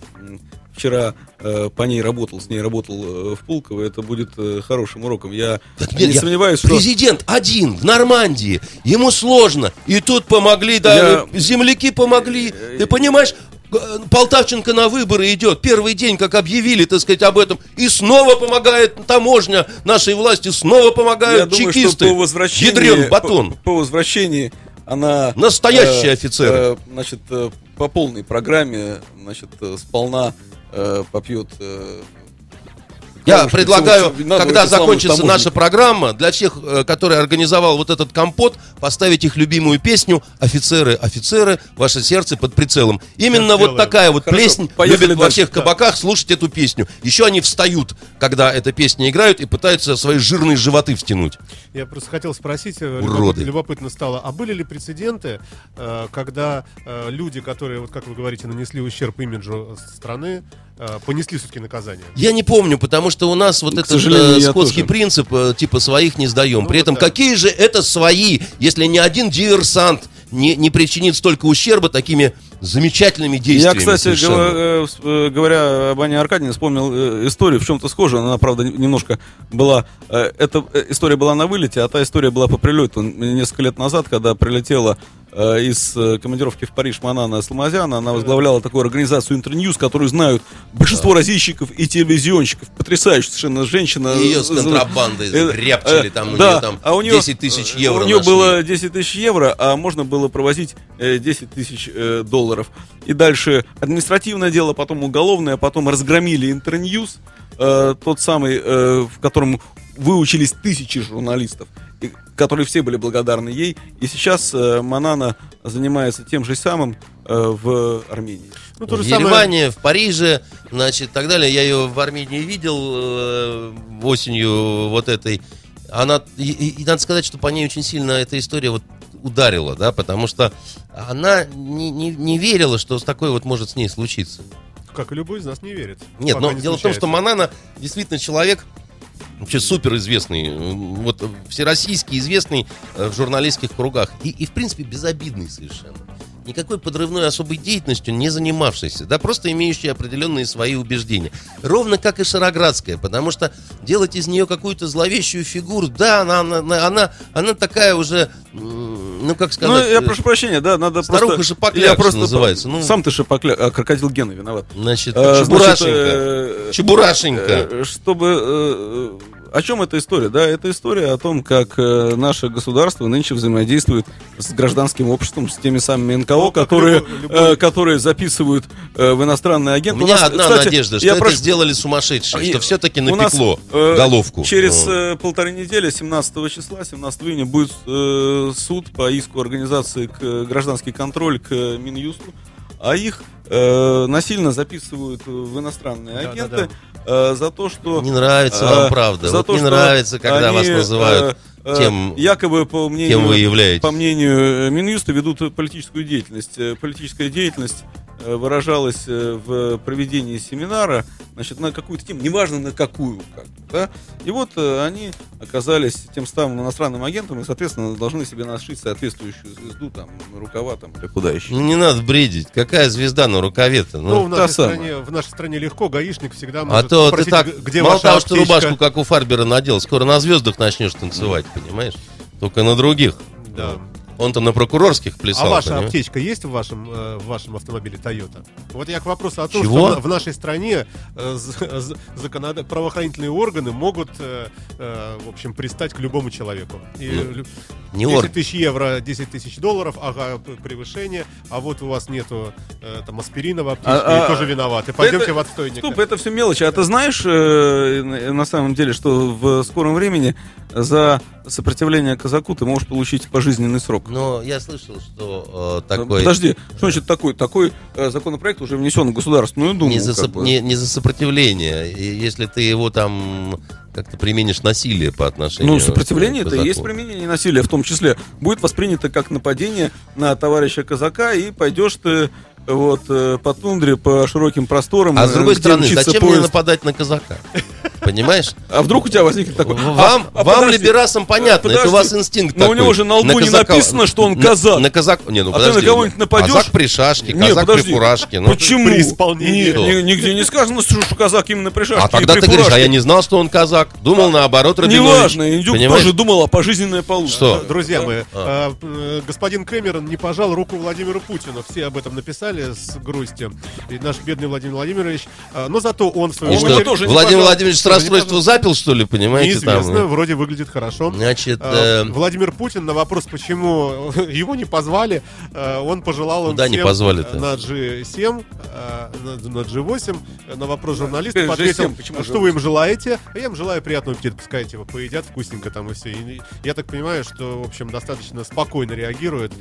вчера э, по ней работал, с ней работал э, в Пулково, это будет э, хорошим уроком. Я Так не нет, я- сомневаюсь, что... Президент один в Нормандии, ему сложно, и тут помогли, да, Я- э, земляки помогли. Ты понимаешь, э, Полтавченко на выборы идет, первый день, как объявили, так сказать, об этом, и снова помогает таможня нашей власти, снова Я помогают думаю, чекисты. что по возвращении, Ядрен батон. По, по возвращении она... Настоящие офицеры. э, значит, э, по полной программе, значит, э, сполна э, попьет... э, Я кровушки предлагаю, надо когда закончится наша программа, для всех, э, которые организовал вот этот компот, поставить их любимую песню «Офицеры, офицеры, ваше сердце под прицелом». Именно Сейчас вот сделаем. такая вот Хорошо, плесень поехали любят во дальше. всех кабаках слушать эту песню. Еще они встают, когда эта песня играют, и пытаются свои жирные животы втянуть. Я просто хотел спросить, э, Уроды. любопытно, стало, а были ли прецеденты, э, когда люди, которые, вот как вы говорите, нанесли ущерб имиджу страны, понесли все-таки наказание? Я не помню, потому что у нас вот К этот э, я скотский тоже. принцип, э, типа своих не сдаем. Ну При вот этом да. какие же это свои, если ни один диверсант не, не причинит столько ущерба такими замечательными Я, действиями. кстати, совершенно. гова- э, э, говоря об Ане Аркадьевне, вспомнил э, историю в чем-то схожую. Она, правда, немножко была... э, Эта э, история была на вылете, а та история была по прилету. Несколько лет назад, когда прилетела э, из э, командировки в Париж Манана Сломазяна, она возглавляла такую организацию Интерньюз, которую знают большинство разъящиков и телевизионщиков. Потрясающая совершенно женщина. И ее с контрабандой Э, рябчили, э, там у да, нее там а у нее, 10 тысяч э, евро У нее нашли. было 10 тысяч евро, а можно было провозить э, 10 тысяч э, долларов. И дальше административное дело, потом уголовное, потом разгромили Интерньюз, э, тот самый, э, в котором выучились тысячи журналистов, и- которые все были благодарны ей. И сейчас э, Манана занимается тем же самым э, в Армении. Ну, то в же самое- Ереване, в Париже, значит, так далее. Я ее в Армении видел э, осенью вот этой. Она, и, и- и надо сказать, что по ней очень сильно эта история вот ударила, да, потому что она не, не, не верила, что такое вот может с ней случиться. Как и любой из нас не верит. Нет, но не дело в том, что. Манана действительно человек вообще супер известный, вот всероссийский известный э, в журналистских кругах и, и в принципе безобидный совершенно. Никакой подрывной особой деятельностью не занимавшийся, да, просто имеющий определенные свои убеждения. Ровно как и Шароградская, потому что делать из нее какую-то зловещую фигуру, да, она, она, она, она такая уже ну как Ну, сказать, я э, прошу прощения, да, надо старуха просто... шипокляк, я просто называется, ну. Сам ты шипокляк, а крокодил Гена виноват. значит, Э, чебурашенька. значит, э, Чебурашенька. Чтобы... О чем эта история? Да, это история о том, как э, наше государство нынче взаимодействует с гражданским обществом, с теми самыми НКО, Ну, которые, любой- любой- э, которые записывают э, в иностранные У агенты. меня нас, одна кстати, надежда, что я это прошу- сделали сумасшедшие, И что все-таки у нас, напекло э, головку. Через Вот. э, полторы недели, 17 числа, 17 июня, будет э, суд по иску организации к э, гражданский контроль к э, Минюсту, а их э, насильно записывают в иностранные Да, агенты да, э, за то, что... Не нравится э, вам правда. за Вот то, не что нравится, когда вас они, называют э, э, тем, якобы по мнению, кем вы являетесь. по мнению э, Минюста ведут политическую деятельность. Э, Политическая деятельность э, выражалась э, в проведении семинара, значит, на какую-то тему, неважно на какую, как да. И вот э, они оказались тем самым иностранным агентом и, соответственно, должны себе нашить соответствующую звезду, там, рукава, там, или куда еще. Ну, не надо бредить. Какая звезда на рукаве-то? Ну, в Ну, та нашей, самая. стране, в нашей стране легко, гаишник всегда а может то ты спросить, так, г- где мало того, что аптечка. рубашку, как у Фарбера, надел, скоро на звездах начнешь танцевать, понимаешь? Только на других. Да. Он-то на прокурорских плясал. А ваша понимаешь? аптечка есть в вашем, э, в вашем автомобиле Toyota? Вот я к вопросу о том, Чего? что в нашей стране э, з- з- законода- правоохранительные органы могут, э, э, в общем, пристать к любому человеку. И Ну, лю- Не 10 орг. тысяч евро, 10 тысяч долларов, ага, превышение, а вот у вас нету э, там аспирина в аптечке, А- и а- тоже виноваты. Пойдемте это- в отстойник. Стоп, это все мелочи. А ты знаешь, э, на на самом деле, что в скором времени за сопротивление казаку ты можешь получить пожизненный срок? Но я слышал, что э, такой... Подожди, что значит такой? Такой э, законопроект уже внесен в Государственную Думу. не, за, как бы. не, не за сопротивление. И если ты его там как-то применишь насилие по отношению Ну, сопротивление к это и есть применение насилия, в том числе будет воспринято как нападение на товарища казака, и пойдешь ты вот э, по тундре, по широким просторам. А э, с другой где стороны, зачем мне поезд. нападать на казака? Понимаешь? А вдруг у тебя возникнет такой... Вам, а, а вам подожди, либерасам понятно, это у вас инстинкт Но у такой. него же на лбу не казака- написано, что он на- казак. На, казак... Не, ну А ты на подожди. кого-нибудь нападешь? Казак при шашке, Не, казак подожди. при фуражке. Ну, Почему? при исполнении. Нет, Что? ни- нигде не сказано, что казак именно при шашке А тогда ты говоришь, а я не знал, что он казак. Думал наоборот, Рабинович. Неважно, Индюк Понимаешь? тоже думал о пожизненной получше. Что? Друзья мои, А. э, э, господин Кэмерон не пожал руку Владимиру Путину. Все об этом написали с грустью. И наш бедный Владимир Владимирович. э, но зато он в свою И что, тоже Владимир пожал. Владимирович с расстройства запил, что ли, понимаете? Неизвестно, там? вроде выглядит хорошо. Значит, Э, э, Владимир Путин на вопрос, почему его не позвали, э, он пожелал им Куда не всем, позвали-то? э, на G7, э, на, на G8, э, на вопрос журналистов Теперь ответил, G7, почему что вы им желаете? А я им желаю приятного аппетита, пускай его поедят вкусненько там и все. И я так понимаю, что, в общем, достаточно спокойно реагирует.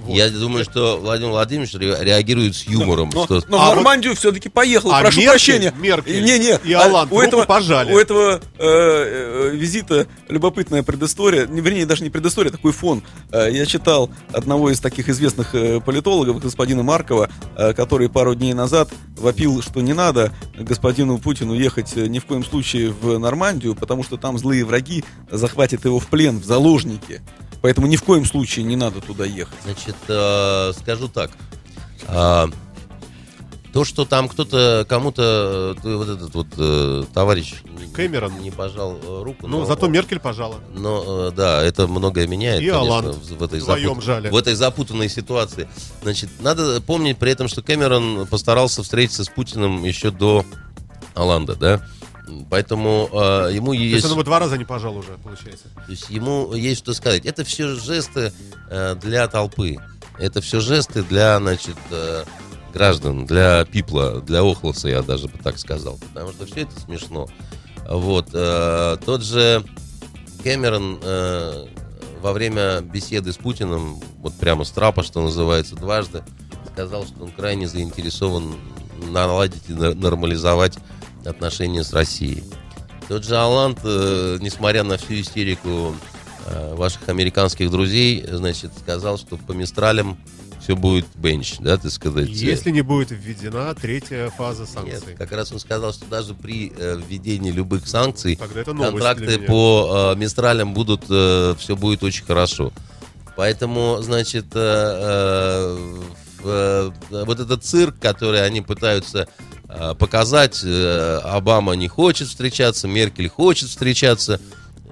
вот. я думаю, что Владимир Владимирович ре- реагирует с юмором. Но, что- но А в вот- Нормандию все-таки поехал, А прошу Меркель- прощения. Меркель не, не, и а, Оланд у этого, пожали. У этого э, э, визита любопытная предыстория, не, вернее, даже не предыстория, такой фон. Э, я читал одного из таких известных э, политологов, господина Маркова, э, который пару дней назад вопил, что не надо господину Путину ехать ни в коем случае в Нормандию, потому что там злые враги захватят его в плен, в заложники. Поэтому ни в коем случае не надо туда ехать. Значит, э, скажу так. А, то, что там кто-то, кому-то, э, вот этот вот э, товарищ Кэмерон. не пожал э, руку. Ну, но- зато Меркель пожала. Но, э, да, это многое меняет, И конечно, в, в этой запут- жали. в этой запутанной ситуации. Значит, надо помнить при этом, что Кэмерон постарался встретиться с Путиным еще до Оланда, да? Поэтому э, ему То есть есть... он его два раза не пожал уже, получается. То есть ему есть что сказать. Это все жесты э, для толпы. Это все жесты для, значит, э, граждан, для пипла, для охлоса, я даже бы так сказал. Потому что все это смешно. Вот. э, тот же Кэмерон э, во время беседы с Путиным, вот прямо с трапа, что называется, дважды, сказал, что он крайне заинтересован наладить и нормализовать отношения с Россией. Тот же Аланд, э, несмотря на всю истерику ваших американских друзей, значит, сказал, что по Мистралям все будет бенч, да, так сказать. Если не будет введена третья фаза Нет, санкций. как раз он сказал, что даже при э, введении любых санкций контракты по э, Мистралям будут, все будет очень хорошо. Поэтому, значит, э, э, э, вот этот цирк, который они пытаются э, показать, э, Обама не хочет встречаться, Меркель хочет встречаться.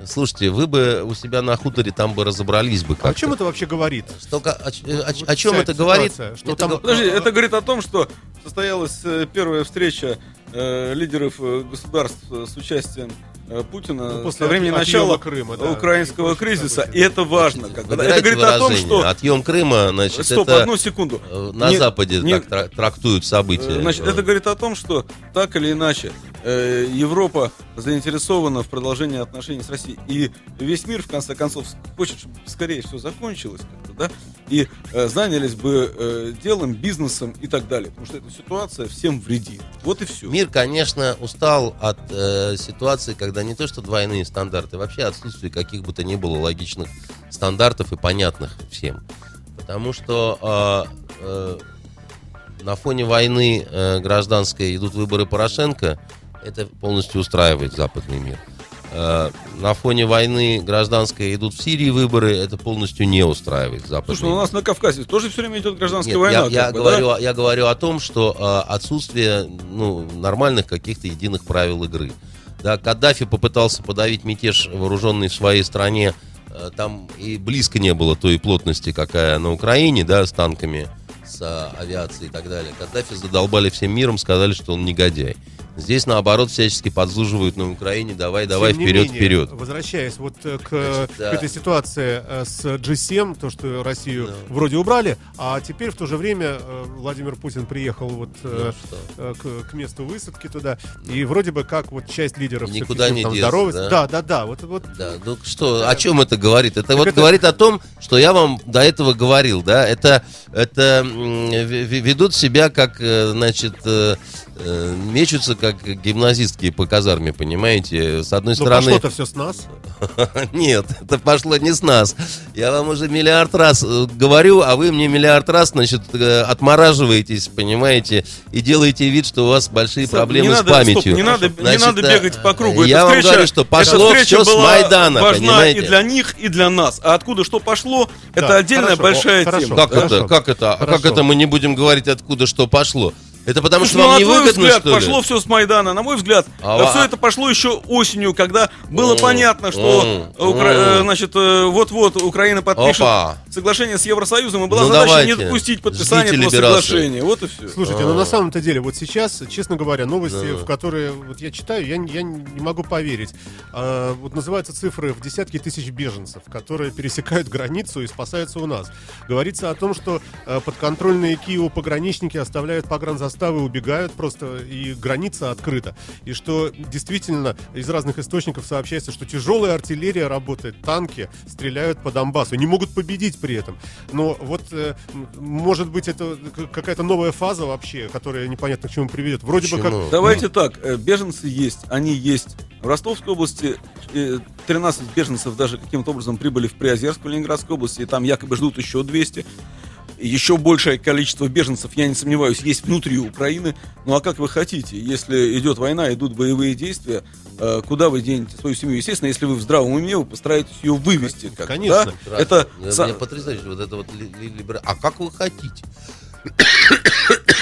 Слушайте, вы бы у себя на хуторе там бы разобрались бы А как о чем это вообще говорит? Столько, о, э, о Вот о чем это говорит? что Это там- Подожди, это говорит о том, что состоялась э, первая встреча э, лидеров э, государств с участием Путина Ну, после со времени от- начала Крыма, да, украинского кризиса. событий. И это важно. Как бы. Это говорит о том, выражение. что... Отъем Крыма, значит, Стоп, это одну секунду. э, на Не- Западе не- так тра- трактуют события. Э, Значит, это говорит о том, что так или иначе э, Европа заинтересована в продолжении отношений с Россией. И весь мир, в конце концов, хочет, чтобы скорее все закончилось как-то, да, и э, занялись бы э, делом, бизнесом и так далее. Потому что эта ситуация всем вредит. Вот и все. Мир, конечно, устал от э, ситуации, когда не то что двойные стандарты, вообще отсутствие каких бы то ни было логичных стандартов и понятных всем. Потому что э, э, на фоне войны э, гражданской идут выборы Порошенко, это полностью устраивает западный мир. Э, на фоне войны гражданской идут в Сирии выборы, это полностью не устраивает западный Слушай, ну у нас на Кавказе тоже все время идет гражданская Нет, война. я, я бы, говорю, да? я говорю о том, что э, отсутствие ну, нормальных каких-то единых правил игры. Да, Каддафи попытался подавить мятеж вооруженный в своей стране. Э, там и близко не было той плотности, какая на Украине, да, с танками, с а, авиацией и так далее. Каддафи задолбали всем миром, сказали, что он негодяй. Здесь, наоборот, всячески подзуживают на Украине, давай, давай, Тем вперед, менее, вперед. Возвращаясь вот э, к, Значит, к да. этой ситуации э, с G7, то, что Россию Да. вроде убрали, а теперь в то же время э, Владимир Путин приехал вот Ну, к, к месту высадки туда, и вроде бы как вот часть лидеров Никуда не там деться, да? Да, да, да. Вот, вот Да, ну что, о чем это говорит? Это вот это- говорит о том, что я вам до этого говорил, да, это, это ведут себя как, значит, э, мечутся как гимназистки по казарме, понимаете? С одной но стороны... пошло-то все с нас. Нет, это пошло не с нас. Я вам уже миллиард раз э, говорю, а вы мне миллиард раз, значит, э, отмораживаетесь, понимаете, и делаете вид, что у вас большие Сам, проблемы не с надо, памятью. стоп, не надо, не Значит, надо бегать по кругу. Я Эта вам встреча- говорю, что эта пошло встреча все с была Майдана, важна понимаете? и для них, и для нас. А откуда что пошло, это отдельная хорошо, большая о, хорошо. тема. Как Хорошо. это? Как это? А как Хорошо. это мы не будем говорить, откуда что пошло? Это потому Слушай, что ну, вам на не твой выгодно, взгляд, что ли? пошло все с Майдана. На мой взгляд, А ва- все это пошло еще осенью, когда было понятно, что м, Укра- э, значит, э, вот-вот Украина подпишет Опа. соглашение с Евросоюзом, и была Ну, задача давайте. не допустить подписания Ждите этого либерации. соглашения. Вот и все. Слушайте, ну на самом-то деле, вот сейчас, честно говоря, новости, Да. в которые вот я читаю, я, не- я не могу поверить. А, вот называются цифры в десятки тысяч беженцев, которые пересекают границу и спасаются у нас. Говорится о том, что а, подконтрольные Киеву пограничники оставляют погранзаставы, убегают просто, и граница открыта. И что действительно из разных источников сообщается, что тяжелая артиллерия работает, танки стреляют по Донбассу, не могут победить при этом. Но вот, э, может быть, это какая-то новая фаза вообще, которая непонятно к чему приведет. Вроде бы как... Почему? Давайте так, э, беженцы есть, они есть. В Ростовской области э, 13 беженцев даже каким-то образом прибыли в Приозерск в Ленинградской области, и там якобы ждут еще 200. Еще большее количество беженцев, я не сомневаюсь, есть внутри Украины. Ну а как вы хотите, если идет война, идут боевые действия, э, куда вы денете свою семью? Естественно, если вы в здравом уме, вы постараетесь ее вывести. как Конечно. да? Это са- мне потрясающе вот это вот А как вы хотите?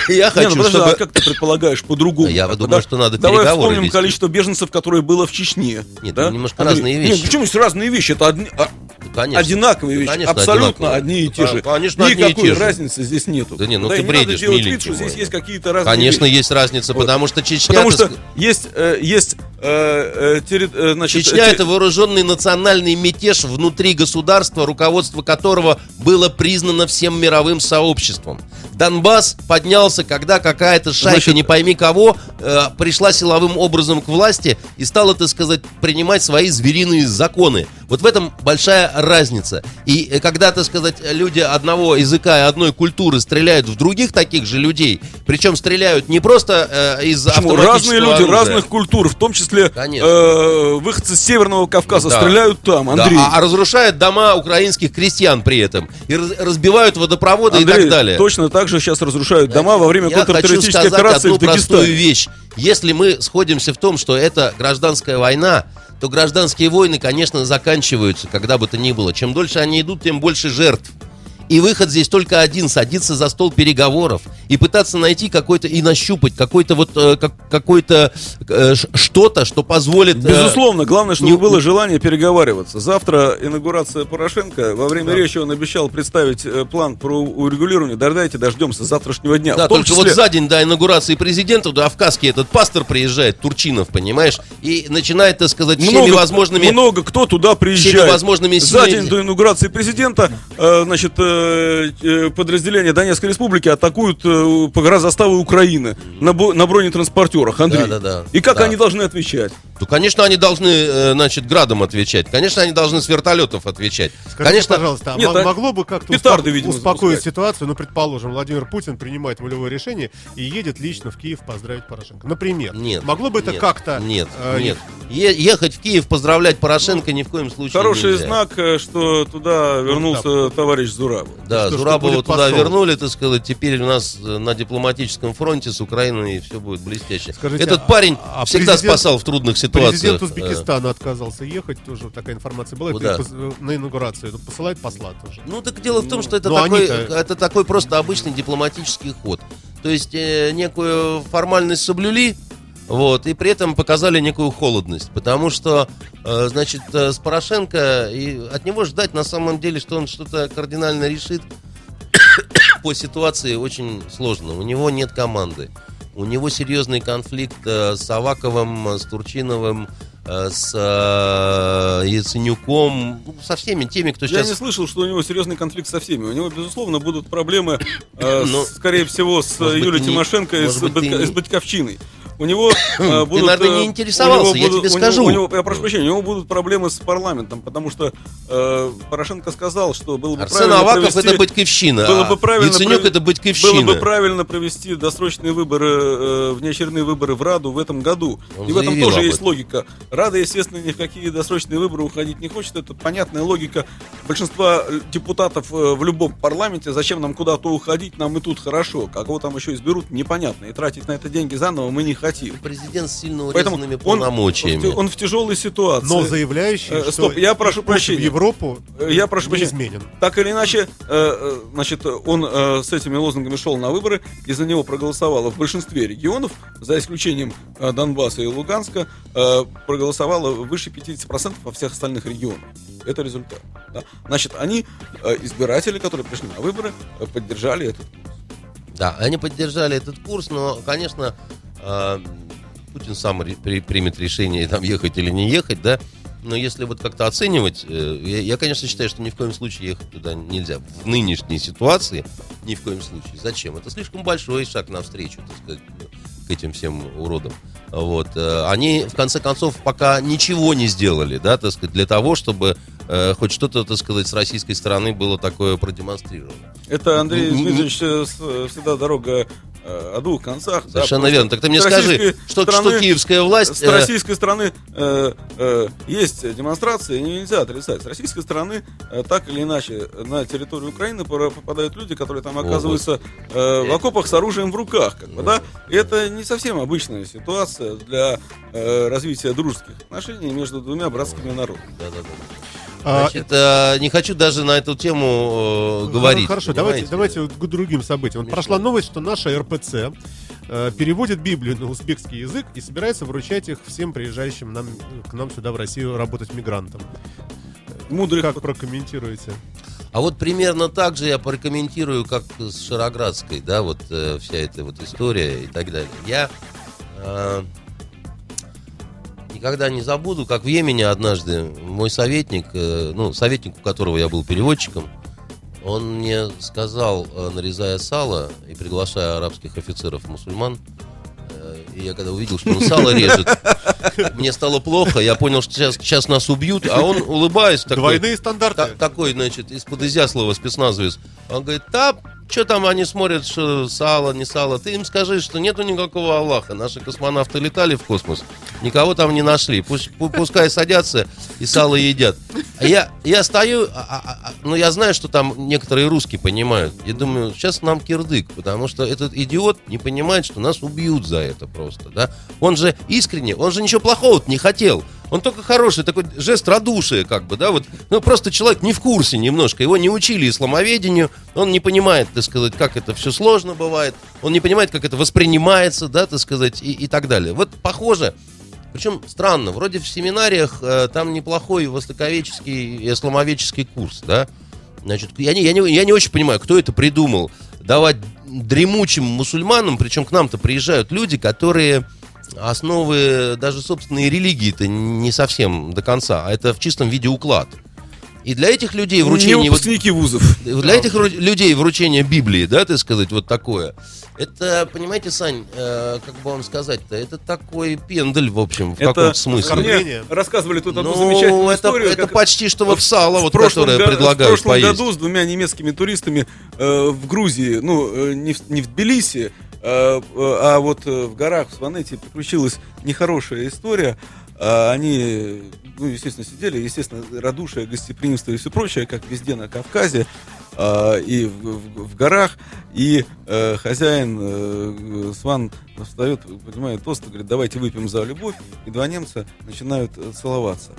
Я Не, хочу, ну подожди, чтобы... а как ты предполагаешь по-другому? Я думаю, да? что надо Давай переговоры вспомним вести. количество беженцев, которое было в Чечне. Нет, да? ну, немножко Андрей, разные нет, вещи. почему здесь разные вещи? Это одни- а, Конечно. одинаковые вещи, Конечно, абсолютно одинаковые. одни и те Да, же. конечно, Никакой те же. разницы здесь нету. Да не, ну и ты бредишь, надо делать вид, что здесь есть какие-то разные Конечно, вещи. есть разница, Вот. потому что Чечня... Потому что есть, э, есть э, э, терри- э, значит, Чечня это вооруженный национальный мятеж внутри государства, руководство которого было признано всем мировым сообществом. Донбасс поднялся, когда какая-то шайка, Значит- не пойми кого, э, пришла силовым образом к власти и стала, так сказать, принимать свои звериные законы. Вот в этом большая разница. И э, когда, так сказать, люди одного языка и одной культуры стреляют в других таких же людей, причем стреляют не просто э, из Почему? Разные люди, оружия. разных культур, в том числе Конечно. э, выходцы с Северного Кавказа Да. стреляют там, Да, Андрей. а, а разрушают дома украинских крестьян при этом. И раз- разбивают водопроводы и Андрей, так далее. точно так же сейчас разрушают дома во время Я контртеррористической операции одну в Дагестане. вещь. Если мы сходимся в том, что это гражданская война, то гражданские войны, конечно, заканчиваются, когда бы то ни было. Чем дольше они идут, тем больше жертв. И выход здесь только один, садиться за стол переговоров и пытаться найти какой-то, и нащупать какой-то вот, э, как, какой-то э, что-то, что позволит... э, Безусловно, главное, чтобы не- было желание переговариваться. Завтра инаугурация Порошенко. Во время речи он обещал представить план про урегулирование. Дождайте, дождемся завтрашнего дня. Да, В только числе- вот за день до инаугурации президента туда Кавказский этот пастор приезжает, Турчинов, понимаешь, и начинает, так сказать, всеми много, возможными... много кто туда приезжает. возможными За день до инаугурации президента, э, значит, э, подразделения Донецкой республики атакуют э, погранзаставы Украины на, бо- на бронетранспортерах, Андрей. Да-да-да. И как Да. они должны отвечать? Ну, конечно, они должны, э, значит, градом отвечать. Конечно, они должны с вертолетов отвечать. Скажите, конечно, пожалуйста, а Нет, а могло бы как-то петарды, успоко- видимо, успокоить запускать. ситуацию? Ну, предположим, Владимир Путин принимает волевое решение и едет лично в Киев поздравить Порошенко. Например. Нет. Могло бы это нет, как-то... Нет, э, нет. Е- ехать в Киев поздравлять Порошенко ни в коем случае Хороший нельзя. знак, э, что туда вернулся товарищ Зурабов. Да, Что- что Зурабова будет туда вернули, так сказать, теперь у нас э, на дипломатическом фронте с Украиной все будет блестяще. Скажите, Этот а- парень а всегда президент- спасал в трудных ситуациях. Президент Э, Узбекистана отказался ехать, тоже такая информация была. Куда? Пос- на инаугурацию. Посылает посла тоже. Ну так дело в том, что это Ну, такой, они-то- это такой просто обычный дипломатический ход. То есть э, некую формальность соблюли, вот, и при этом показали некую холодность. Потому что, э, значит, э, с Порошенко, и от него ждать на самом деле, что он что-то кардинально решит по ситуации очень сложно. У него нет команды. У него серьезный конфликт э, с Аваковым, с Турчиновым, с Яценюком, ну, со всеми теми, кто Я сейчас... не слышал, что у него серьезный конфликт со всеми. У него, безусловно, будут проблемы, э, Ну, с- скорее всего, с Юлией Тимошенко и с, быть, Батько- не- с Батьковщиной. У него э, будут... наверное, не э, интересовался, я будут- тебе у него- скажу. у него- я прошу прощения, у него будут проблемы с парламентом, потому что э, Порошенко сказал, что было бы Арсен правильно Аваков провести- это Батьковщина, Было а бы правильно Яценюк прове- это Батьковщина. Было бы правильно провести досрочные выборы, э, внеочередные выборы в Раду в этом году. Он И в этом тоже есть логика. Рада, естественно, ни в какие досрочные выборы уходить не хочет. Это понятная логика большинства э, депутатов э, в любом парламенте. Зачем нам куда-то уходить? Нам и тут хорошо. Кого там еще изберут, непонятно. И тратить на это деньги заново мы не хотим. Президент с сильно Поэтому урезанными он, полномочиями. он в тяжелой ситуации. Но заявляющий, Э, что стоп, я прошу прощения. в Европу Э, Я прошу прощения. Так или иначе, э, э, значит, он э, с этими лозунгами шел на выборы, и за него проголосовало в большинстве регионов, за исключением э, Донбасса и Луганска, э, проголосовало выше 50% во всех остальных регионах. Это результат. да. Значит, они, э, избиратели, которые пришли на выборы, э, поддержали этот курс. Да, они поддержали этот курс, но, конечно, Путин сам при- примет решение, там, ехать или не ехать, да. Но если вот как-то оценивать, э, я, я, конечно, считаю, что ни в коем случае ехать туда нельзя. В нынешней ситуации ни в коем случае. Зачем? Это слишком большой шаг навстречу, так сказать, к этим всем уродам. Вот. э, Они, в конце концов, пока ничего не сделали, да, так сказать, для того, чтобы э, хоть что-то, так сказать, с российской стороны было такое продемонстрировано. Это, Андрей Дмитриевич, э, всегда дорога о двух концах. да, Совершенно потому верно. Так ты мне скажи, что, стороны- что киевская власть... С э, российской стороны э, э, есть демонстрации, нельзя отрицать. С российской стороны э, так или иначе на территорию Украины попадают люди, которые там оказываются э, в окопах с оружием в руках. Как бы, да? И это не совсем обычная ситуация для э, развития дружеских отношений между двумя братскими народами. да-да-да. А, Значит, э, не хочу даже на эту тему э, говорить. Хорошо, давайте, понимаете? давайте к другим событиям. Вот прошла новость, что наша РПЦ э, переводит Библию на узбекский язык и собирается вручать их всем приезжающим нам, к нам сюда в Россию работать мигрантам. Мудрых Как прокомментируете? А вот примерно так же я прокомментирую, как с Шароградской, да, вот э, вся эта вот история и так далее. Я э, никогда не забуду, как в Йемене однажды мой советник, э, ну, советник, у которого я был переводчиком, он мне сказал, э, нарезая сало и приглашая арабских офицеров-мусульман, э, и я когда увидел, что он сало режет, мне стало плохо, я понял, что сейчас, сейчас нас убьют, а он, улыбаясь, такой, Двойные стандарты. та- такой, значит, из-под Изяслова спецназовец. Он говорит, да, что там они смотрят, что сало, не сало. Ты им скажи, что нету никакого Аллаха. Наши космонавты летали в космос, никого там не нашли. Пусть, пу- пускай садятся и сало едят. А я, я стою, а- а- а- ну я знаю, что там некоторые русские понимают. Я думаю, сейчас нам кирдык, потому что этот идиот не понимает, что нас убьют за это просто, да. Он же искренне, он же ничего плохого не хотел. Он только хороший, такой жест радушия, как бы, да, вот, ну, просто человек не в курсе немножко, его не учили исламоведению, он не понимает, так сказать, как это все сложно бывает, он не понимает, как это воспринимается, да, так сказать, и, и так далее. Вот похоже, причем странно, вроде в семинариях э, там неплохой востоковеческий исламовеческий курс, да, Значит, я не, я, не, я не очень понимаю, кто это придумал. Давать дремучим мусульманам, причем к нам-то приезжают люди, которые основы даже собственной религии-то не совсем до конца, а это в чистом виде уклад. И для этих людей вручение... Не выпускники вузов. Для этих людей вручение Библии, да, так сказать, вот такое. Это, понимаете, Сань, э, как бы вам сказать-то, это такой пендель, в общем, в Это каком-то смысле. Мне рассказывали тут одну Ну, замечательную это, историю. это как- почти что вот сало, вот, которое го- предлагают В прошлом поесть. году с двумя немецкими туристами э, в Грузии, ну, э, не, в, не в Тбилиси, а вот э, в горах в Сванете приключилась нехорошая история. Они, ну, естественно, сидели, естественно, радушие, гостеприимство и все прочее, как везде на Кавказе а, и в, в- в горах. И э, хозяин э, Сван встает, поднимает тост и говорит, давайте выпьем за любовь. И два немца начинают э, целоваться.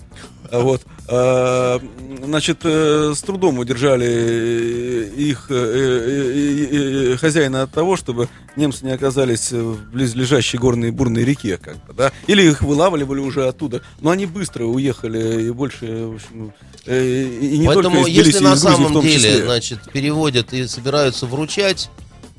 А Вот. А, Значит, э, с трудом удержали э, их э, э, э, э, хозяина от того, чтобы немцы не оказались в близлежащей горной бурной реке, как бы, да? Или их вылавливали уже оттуда. Но они быстро уехали и больше, в общем, э, и не Поэтому, только если на самом деле, числе. Значит, переводят и собираются вручать,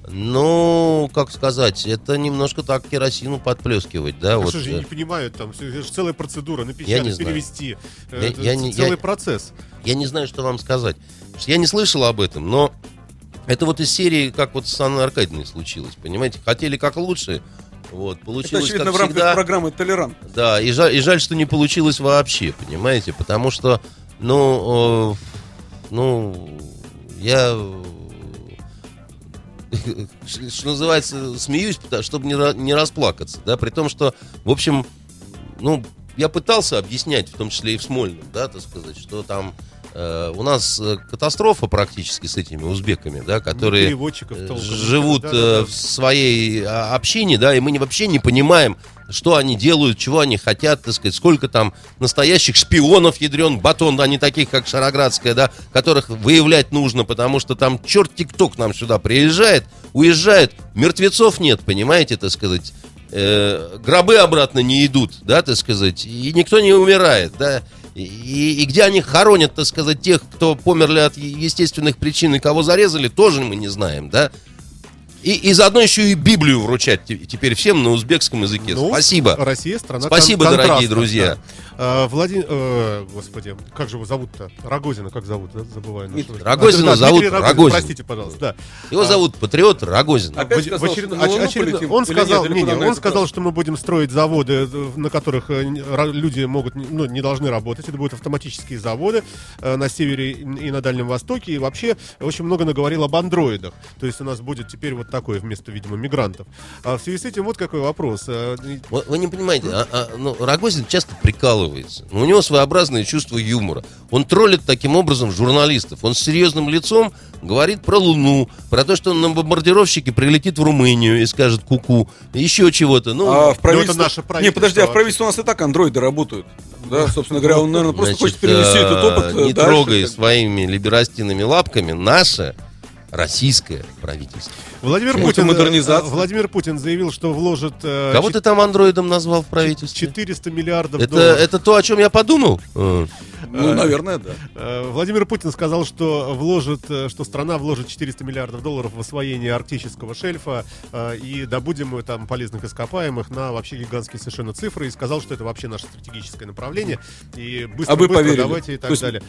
ну, как сказать, это немножко так керосину подплескивать, да, А вот. что же э, не понимают, там это же целая процедура, Я напечатать, перевести. Я- Это я не- целый я- процесс. Я не знаю, что вам сказать. Я не слышал об этом, но это вот из серии, как вот с Анной Аркадьевной случилось, понимаете? Хотели как лучше, вот, Это, получилось очевидно, как в рамках всегда. программы «Толерант». Да, и жаль, и жаль, что не получилось вообще, понимаете? Потому что, ну, э, ну, я, э, что называется, смеюсь, чтобы не, не расплакаться, да, при том, что, в общем, ну, я пытался объяснять, в том числе и в Смольном, да, так сказать, что там э, у нас э, катастрофа практически с этими узбеками, да, которые э, толком. живут Да, да, да. в своей а, общине, да, и мы вообще не понимаем, что они делают, чего они хотят, так сказать, сколько там настоящих шпионов ядрен батон, а не таких, как Шароградская, да, которых выявлять нужно, потому что там черт тик-ток нам сюда приезжает, уезжает, мертвецов нет, понимаете, так сказать, э, гробы обратно не идут, да, так сказать, и никто не умирает, да, и, и где они хоронят, так сказать, тех, кто померли от естественных причин и кого зарезали, тоже мы не знаем, да. И, и заодно еще и Библию вручать те- теперь всем на узбекском языке. Ну, Спасибо. Россия страна Спасибо, кон- дорогие друзья. да. А, Влади- э, господи, как же его зовут-то? Рогозина, как зовут? да? Забываю. Дмитрий. Рогозина А, да, зовут Рогозин. Простите, пожалуйста, да. Его зовут Патриот Рогозин. Опять В- в сказал, очеред- что полетим? Он сказал, нет, не, не, он сказал, что мы будем строить заводы, э, на которых э, люди могут, не- ну, не должны работать. Это будут автоматические заводы э, на севере и на Дальнем Востоке. И вообще очень много наговорил об андроидах. То есть у нас будет теперь вот такое вместо, видимо, мигрантов. А в связи с этим вот какой вопрос. Э, Вы, вы не понимаете, а- а, ну, Рогозин часто прикалывается. Но у него своеобразное чувство юмора. Он троллит таким образом журналистов. Он с серьезным лицом говорит про Луну, про то, что он на бомбардировщике прилетит в Румынию и скажет ку-ку, еще чего-то. Ну, А в правительстве... это наше Не, правительство подожди, а в правительстве у нас и так андроиды работают. Да, собственно говоря, он, наверное, просто значит, хочет перенести э, этот опыт э, Не дальше, трогай своими либерастиными лапками наше российское правительство. Владимир это Путин, э, модернизация? Владимир Путин заявил, что вложит э, Кого ты там андроидом назвал в правительстве? 400 миллиардов Это, долларов. это то, о чем я подумал? Э, Ну, наверное, да. Э, Владимир Путин сказал, что вложит, э, что страна вложит 400 миллиардов долларов в освоение арктического шельфа э, и добудем мы там полезных ископаемых на вообще гигантские совершенно цифры и сказал, что это вообще наше стратегическое направление и быстро, А вы быстро поверили? давайте и так есть- далее.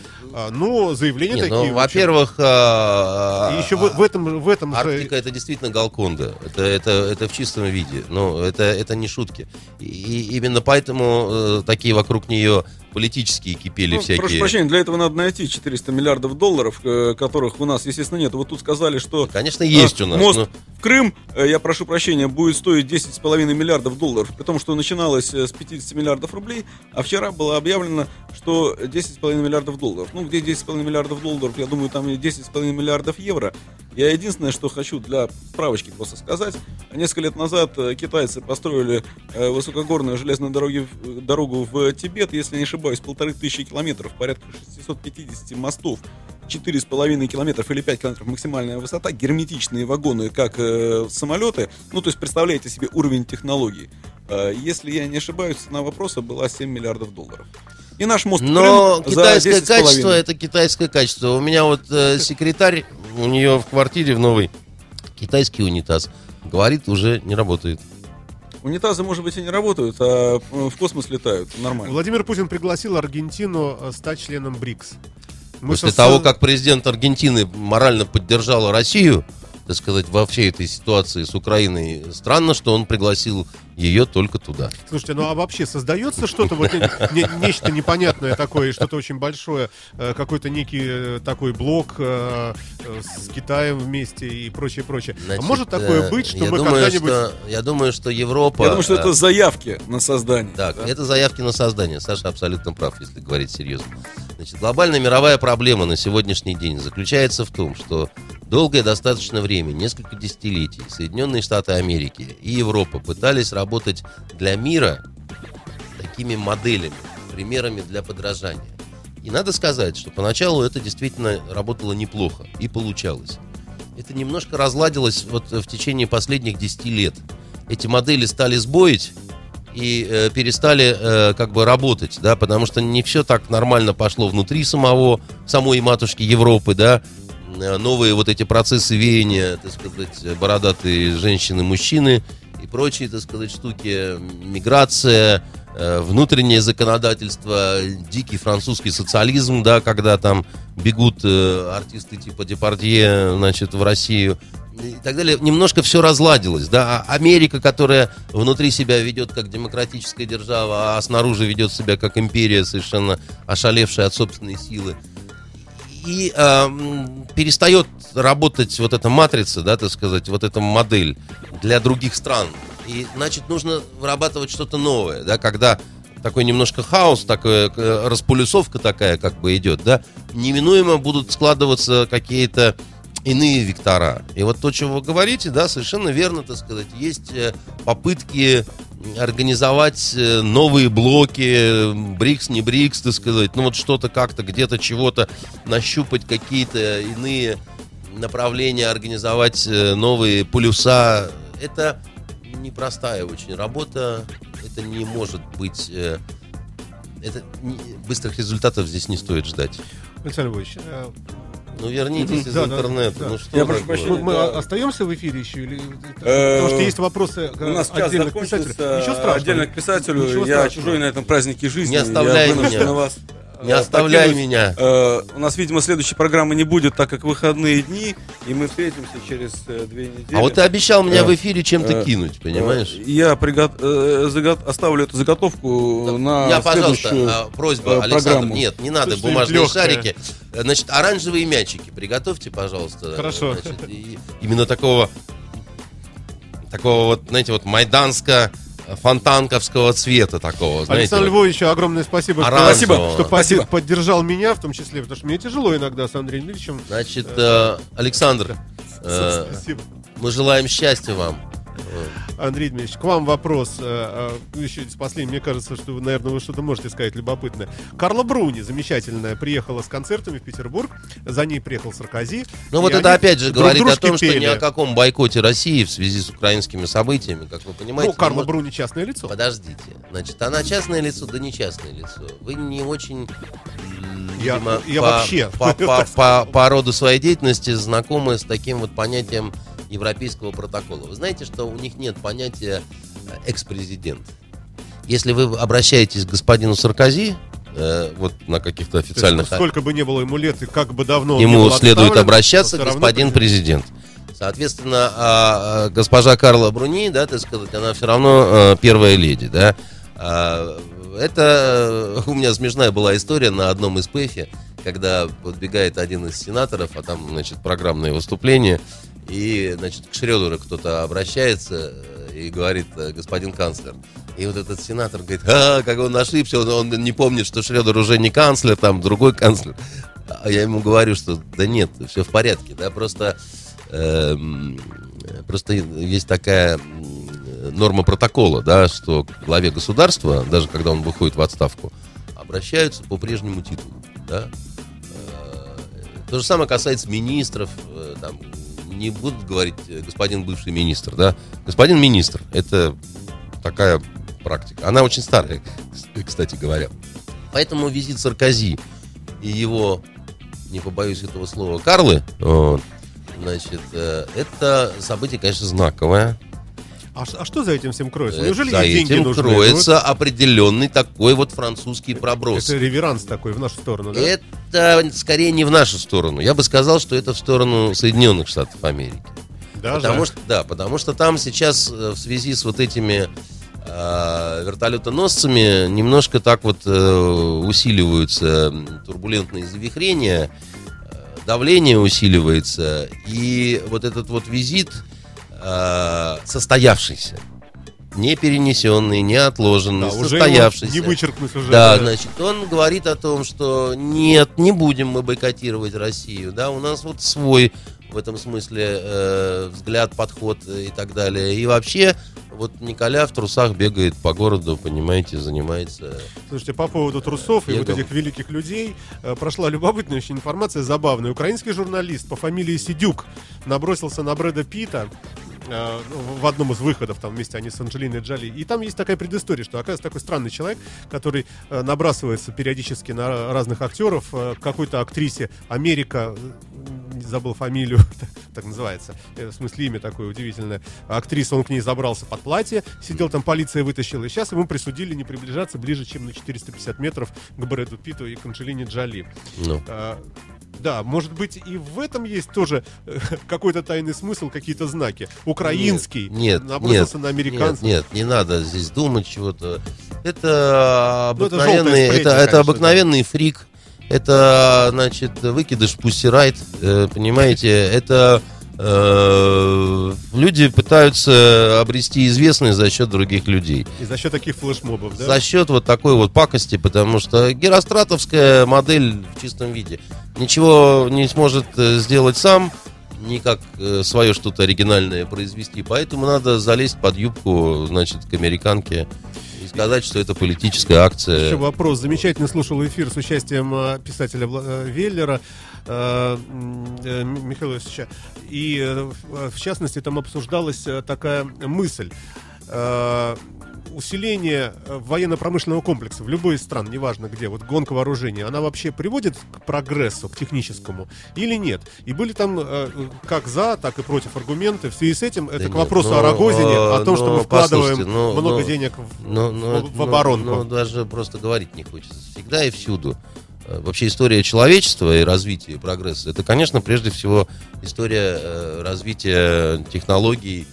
Ну, заявления не, такие. ну, во-первых, а, И еще в, в этом в этом же Арктика это действительно Галконда. Это, это, это в чистом виде. Ну, это, это не шутки. И, именно поэтому э, такие вокруг нее политические кипели Ну, всякие. Прошу прощения, для этого надо найти 400 миллиардов долларов, э, которых у нас, естественно, нет. Вот тут сказали, что Конечно, есть э, у нас. мост но- в Крым, э, я прошу прощения, будет стоить 10,5 миллиардов долларов, при том, что начиналось с 50 миллиардов рублей, а вчера было объявлено, что 10,5 миллиардов долларов. Ну, где 10,5 миллиардов долларов, я думаю, там и 10,5 миллиардов евро. Я единственное, что хочу для справочки просто сказать, несколько лет назад китайцы построили высокогорную железную дороги, дорогу в Тибет, если не ошибаюсь, полторы тысячи километров, порядка 650 мостов, 4,5 километров или 5 километров максимальная высота, герметичные вагоны, как э, самолеты. Ну, то есть, представляете себе уровень технологий. Э, если я не ошибаюсь, цена вопроса была 7 миллиардов долларов. И наш мост Но китайское 10,5. качество это китайское качество. У меня вот э, секретарь, у нее в квартире в новой китайский унитаз. Говорит, уже не работает. Унитазы, может быть, и не работают, а в космос летают. Нормально. Владимир Путин пригласил Аргентину э, стать членом БРИКС. Мы После со- того, как президент Аргентины морально поддержал Россию, так сказать, во всей этой ситуации с Украиной, странно, что он пригласил ее только туда. Слушайте, ну а вообще создается что-то вот не- не- нечто непонятное такое, что-то очень большое, э, какой-то некий э, такой блок э, с Китаем вместе и прочее, прочее. А Значит, может такое быть, что я мы когда-нибудь что- я думаю, что Европа... Я думаю, что это заявки на создание. Так, да. это заявки на создание. Саша абсолютно прав, если говорить серьезно. Значит, глобальная мировая проблема на сегодняшний день заключается в том, что долгое достаточно время, несколько десятилетий, Соединенные Штаты Америки и Европа пытались работать для мира такими моделями, примерами для подражания. И надо сказать, что поначалу это действительно работало неплохо и получалось. Это немножко разладилось вот в течение последних 10 лет. Эти модели стали сбоить, и э, перестали э, как бы работать, да, потому что не все так нормально пошло внутри самого, самой матушки Европы, да, новые вот эти процессы веяния, так сказать, бородатые женщины, мужчины и прочие, так сказать, штуки, миграция, э, внутреннее законодательство, дикий французский социализм, да, когда там бегут э, артисты типа Депардье, значит, в Россию и так далее, немножко все разладилось, да, А Америка, которая внутри себя ведет как демократическая держава, а снаружи ведет себя как империя, совершенно ошалевшая от собственной силы, и эм, перестает работать вот эта матрица, да, так сказать, вот эта модель для других стран. И, значит, нужно вырабатывать что-то новое, да, когда такой немножко хаос, такая э, распулюсовка такая как бы идет, да, неминуемо будут складываться какие-то иные вектора. И вот то, что вы говорите, да, совершенно верно, так сказать, есть э, попытки организовать э, новые блоки, БРИКС, не БРИКС, так сказать, ну вот что-то как-то, где-то чего-то нащупать, какие-то иные направления, организовать э, новые полюса. Это непростая очень работа, это не может быть... Это не- быстрых результатов здесь не стоит ждать. Александр Львович, Ну, вернитесь из интернета. Ну, что Я прошу такое? прощения. мы, остаемся в эфире еще или Э, потому что есть вопросы У нас час отдельных закончился. писателей. Ничего страшного. Отдельно к писателю. Я чужой на этом празднике жизни. Не оставляй меня. Не э, оставляй покинуть. меня. Э, у нас, видимо, следующей программы не будет, так как выходные дни, и мы встретимся через э, две недели. А вот ты обещал меня Э, в эфире чем-то э, кинуть, понимаешь? Э, Я приго- э, заго- оставлю эту заготовку на Я, пожалуйста, следующую, а, просьба, э, Александр, нет, не надо Что-нибудь бумажные легкое. шарики. Значит, оранжевые мячики приготовьте, пожалуйста. Хорошо. Значит, и именно такого, такого вот, знаете, вот майданско фонтанковского цвета такого, знаете. Александру вот. Львовичу огромное спасибо, что- Оранжевого. что, Спасибо. поддержал меня, в том числе, потому что мне тяжело иногда с Андреем Ильичем. Значит, э, Александр, э, Спасибо. мы желаем счастья вам. Андрей Дмитриевич, к вам вопрос. э, э, Еще из последнего, мне кажется, что, наверное, вы что-то можете сказать любопытное. Карла Бруни, замечательная, приехала с концертами в Петербург. За ней приехал Саркози. Ну вот это опять же говорит о том, что ни о каком бойкоте России в связи с украинскими событиями, как вы понимаете. Ну, Карла Бруни частное лицо. Подождите. Значит, она частное лицо, да не частное лицо. Вы не очень, Я- видимо, я по, вообще, по, по- по- по роду своей деятельности знакомы с таким вот понятием европейского протокола. Вы знаете, что у них нет понятия э, экс-президент. Если вы обращаетесь к господину Саркози, э, вот на каких-то То есть, официальных сколько бы не было ему лет, и как бы давно Ему следует обращаться господин президент. Соответственно, а, а, госпожа Карла Бруни, да, так сказать, она все равно э, первая леди, да. А, это э, у меня смешная была история на одном из ПЭФе, когда подбегает один из сенаторов, а там, значит, программное выступление, и, значит, к Шредеру кто-то обращается э, и говорит, э, господин канцлер. И вот этот сенатор говорит, а, как он ошибся, он, он не помнит, что Шредер уже не канцлер, там другой канцлер. А я ему говорю, что да нет, все в порядке, да, просто, эм, просто есть такая норма протокола, да, что главе государства, даже когда он выходит в отставку, обращаются по прежнему титулу, да. Э, То же самое касается министров, э, там, не будут говорить э, господин бывший министр, да. Господин министр, это такая практика. Она очень старая, кстати говоря. Поэтому визит Саркози и его, не побоюсь этого слова, Карлы, значит, э, это событие, конечно, знаковое. А, а что за этим всем кроется? Э, Неужели За ей деньги этим нужны? кроется определенный такой вот французский проброс. Это реверанс такой в нашу сторону, да? Это скорее не в нашу сторону. Я бы сказал, что это в сторону Соединенных Штатов Америки. Даже? Потому что, да, потому что там сейчас э, в связи с вот этими э, вертолетоносцами немножко так вот э, усиливаются турбулентные завихрения, э, давление усиливается, и вот этот вот визит э, состоявшийся, не перенесенный, не отложенный, Да, состоявшийся. не вычеркнуть уже. Да, значит, он говорит о том, что нет, не будем мы бойкотировать Россию, да, у нас вот свой в этом смысле э, взгляд, подход и так далее. И вообще, вот Николя в трусах бегает по городу, понимаете, занимается... Слушайте, по поводу трусов и вот Бегом. этих великих людей э, прошла любопытная очень информация, забавная. Украинский журналист по фамилии Сидюк набросился на Брэда Питта э, в одном из выходов, там вместе они с Анджелиной Джоли. И там есть такая предыстория, что оказывается такой странный человек, который э, набрасывается периодически на разных актеров, э, какой-то актрисе Америка, забыл фамилию, так называется, в смысле имя такое удивительное, актриса, он к ней забрался под платье, сидел там, полиция вытащила, и сейчас ему присудили не приближаться ближе, чем на 450 метров к Брэду Питту и к Анджелине Джоли. Ну, А, Да, может быть, и в этом есть тоже э, какой-то тайный смысл, какие-то знаки. Украинский нет, набросился нет, на американцев. Нет, нет, не надо здесь думать чего-то. Это Ну, это обыкновенный, это, сплетня, это конечно, обыкновенный фрик. Это, значит, выкидыш Riot, э, понимаете, это люди пытаются обрести известность за счет других людей. И за счет таких флешмобов, да? За счет вот такой вот пакости, потому что геростратовская модель в чистом виде ничего не сможет э, сделать сам, никак э, свое что-то оригинальное произвести, поэтому надо залезть под юбку, значит, к американке и сказать, что это политическая акция. Еще вопрос. Замечательно слушал эфир с участием э, писателя э, Веллера э, э, Михаила Иосифовича. И, э, в частности, там обсуждалась э, такая мысль. Э, Усиление э, военно-промышленного комплекса в любой из стран, неважно где, вот гонка вооружений, она вообще приводит к прогрессу, к техническому или нет? И были там э, как за, так и против аргументы. В связи с этим это Да к нет, вопросу ну, о Рогозине, э, о том, что ну, мы вкладываем послушайте, ну, много ну, денег в, Ну, ну, в, в оборонку. Ну, даже просто говорить не хочется. Всегда и всюду. Э, Вообще история человечества и развития прогресса, это, конечно, прежде всего история э, развития технологий,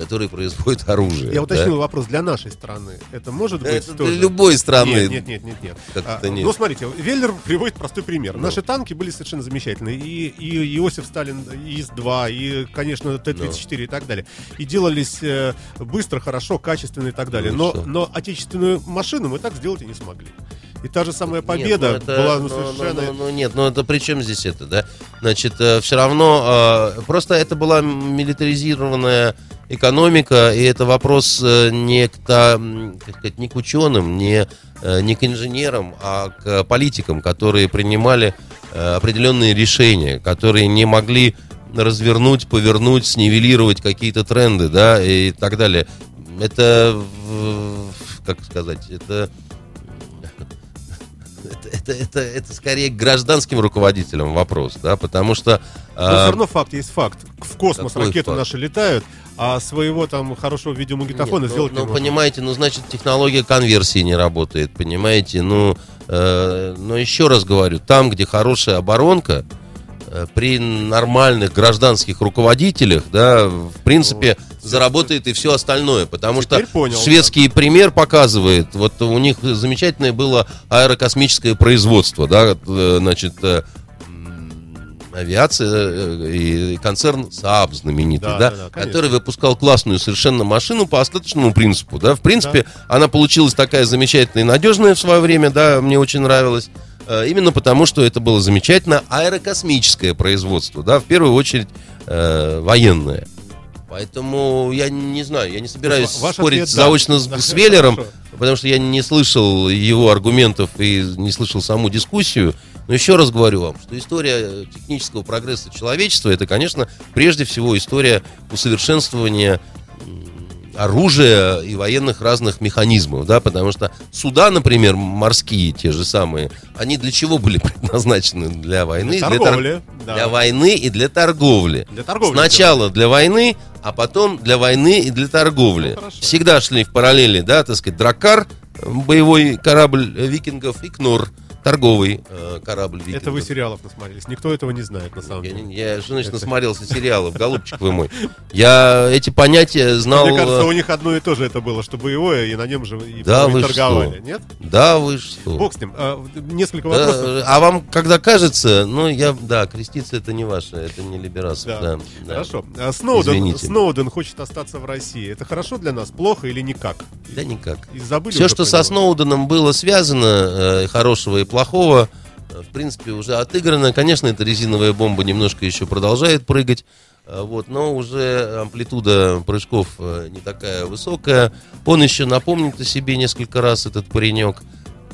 которые производят оружие. Я да? уточнил вопрос для нашей страны. Это может быть Это тоже? для любой страны. Нет, нет, нет, нет, нет. А, нет. Ну, смотрите, Веллер приводит простой пример. Ну. Наши танки были совершенно замечательные. И, и Иосиф Сталин, и ИС-2, и, конечно, Т-34 и так далее. И делались э, быстро, хорошо, качественно и так далее. Ну но, но отечественную машину мы так сделать и не смогли. И та же самая Нет, победа ну это- была ну, ну, ну, совершенно... ну, ну, нет, ну это при чем здесь это, да? Значит, все равно э, просто это была милитаризированная экономика, и это вопрос э, не к, та- м, как сказать, не к ученым, не, э, не к инженерам, а к политикам, которые принимали э, определенные решения, которые не могли развернуть, повернуть, снивелировать какие-то тренды, да, и так далее. Это, как сказать, это это, это, это, скорее к гражданским руководителям вопрос, да, потому что... Но а, все равно факт есть факт. В космос ракеты факт? наши летают, а своего там хорошего видеомагнитофона нет, ну, сделать ну, не можно. понимаете, ну, значит, технология конверсии не работает, понимаете, ну, э, но еще раз говорю, там, где хорошая оборонка, э, при нормальных гражданских руководителях, да, в принципе, заработает и все остальное. Потому Теперь что понял, шведский пример показывает, вот у них замечательное было аэрокосмическое производство, да, э, значит, э, авиация э, и концерн Saab знаменитый, Да, да, да, да, конечно. который выпускал классную совершенно машину по остаточному принципу, да, в принципе, она получилась такая замечательная и надежная в свое время, да, мне очень нравилось, э, именно потому, что это было замечательно аэрокосмическое производство, да, в первую очередь э, военное. Поэтому я не знаю, я не собираюсь Ваш спорить ответ да. заочно с, Да, с Веллером, хорошо. потому что я не слышал его аргументов и не слышал саму дискуссию. Но еще раз говорю вам, что история технического прогресса человечества это, конечно, прежде всего история усовершенствования оружия и военных разных механизмов, да, потому что суда, например, морские, те же самые, они для чего были предназначены? Для войны, Для тор- торговли, да. для войны и для торговли. Для торговли Сначала для войны, а потом для войны и для торговли. Ну, хорошо. Всегда шли в параллели, да, так сказать, Драккар, э, боевой корабль э, викингов, и Кнор, торговый э, корабль викингов. Это вы сериалов насмотрелись. Никто этого не знает, на самом Я, деле. не- я, что значит, Это- насмотрелся сериалов, голубчик вы мой. Я эти понятия знал... Мне кажется, э, у них одно и то же это было, что боевое, и на нем же и, Да вы торговали. что? Нет? Да, вы что? Бог с ним. А, несколько Да, вопросов. а вам когда кажется, ну, я, да, креститься это не ваше, это не либерасов, Да. да. да. Хорошо. А Сноуден, Извините. Сноуден хочет остаться в России. Это хорошо для нас, плохо или никак? Да никак. И забыли Все, что со? Сноуденом было связано, э, хорошего и плохого, э, в принципе, уже отыграно. Конечно, эта резиновая бомба немножко еще продолжает прыгать. э, Вот, но уже амплитуда прыжков э, не такая высокая. Он еще напомнит о себе несколько раз, этот паренек.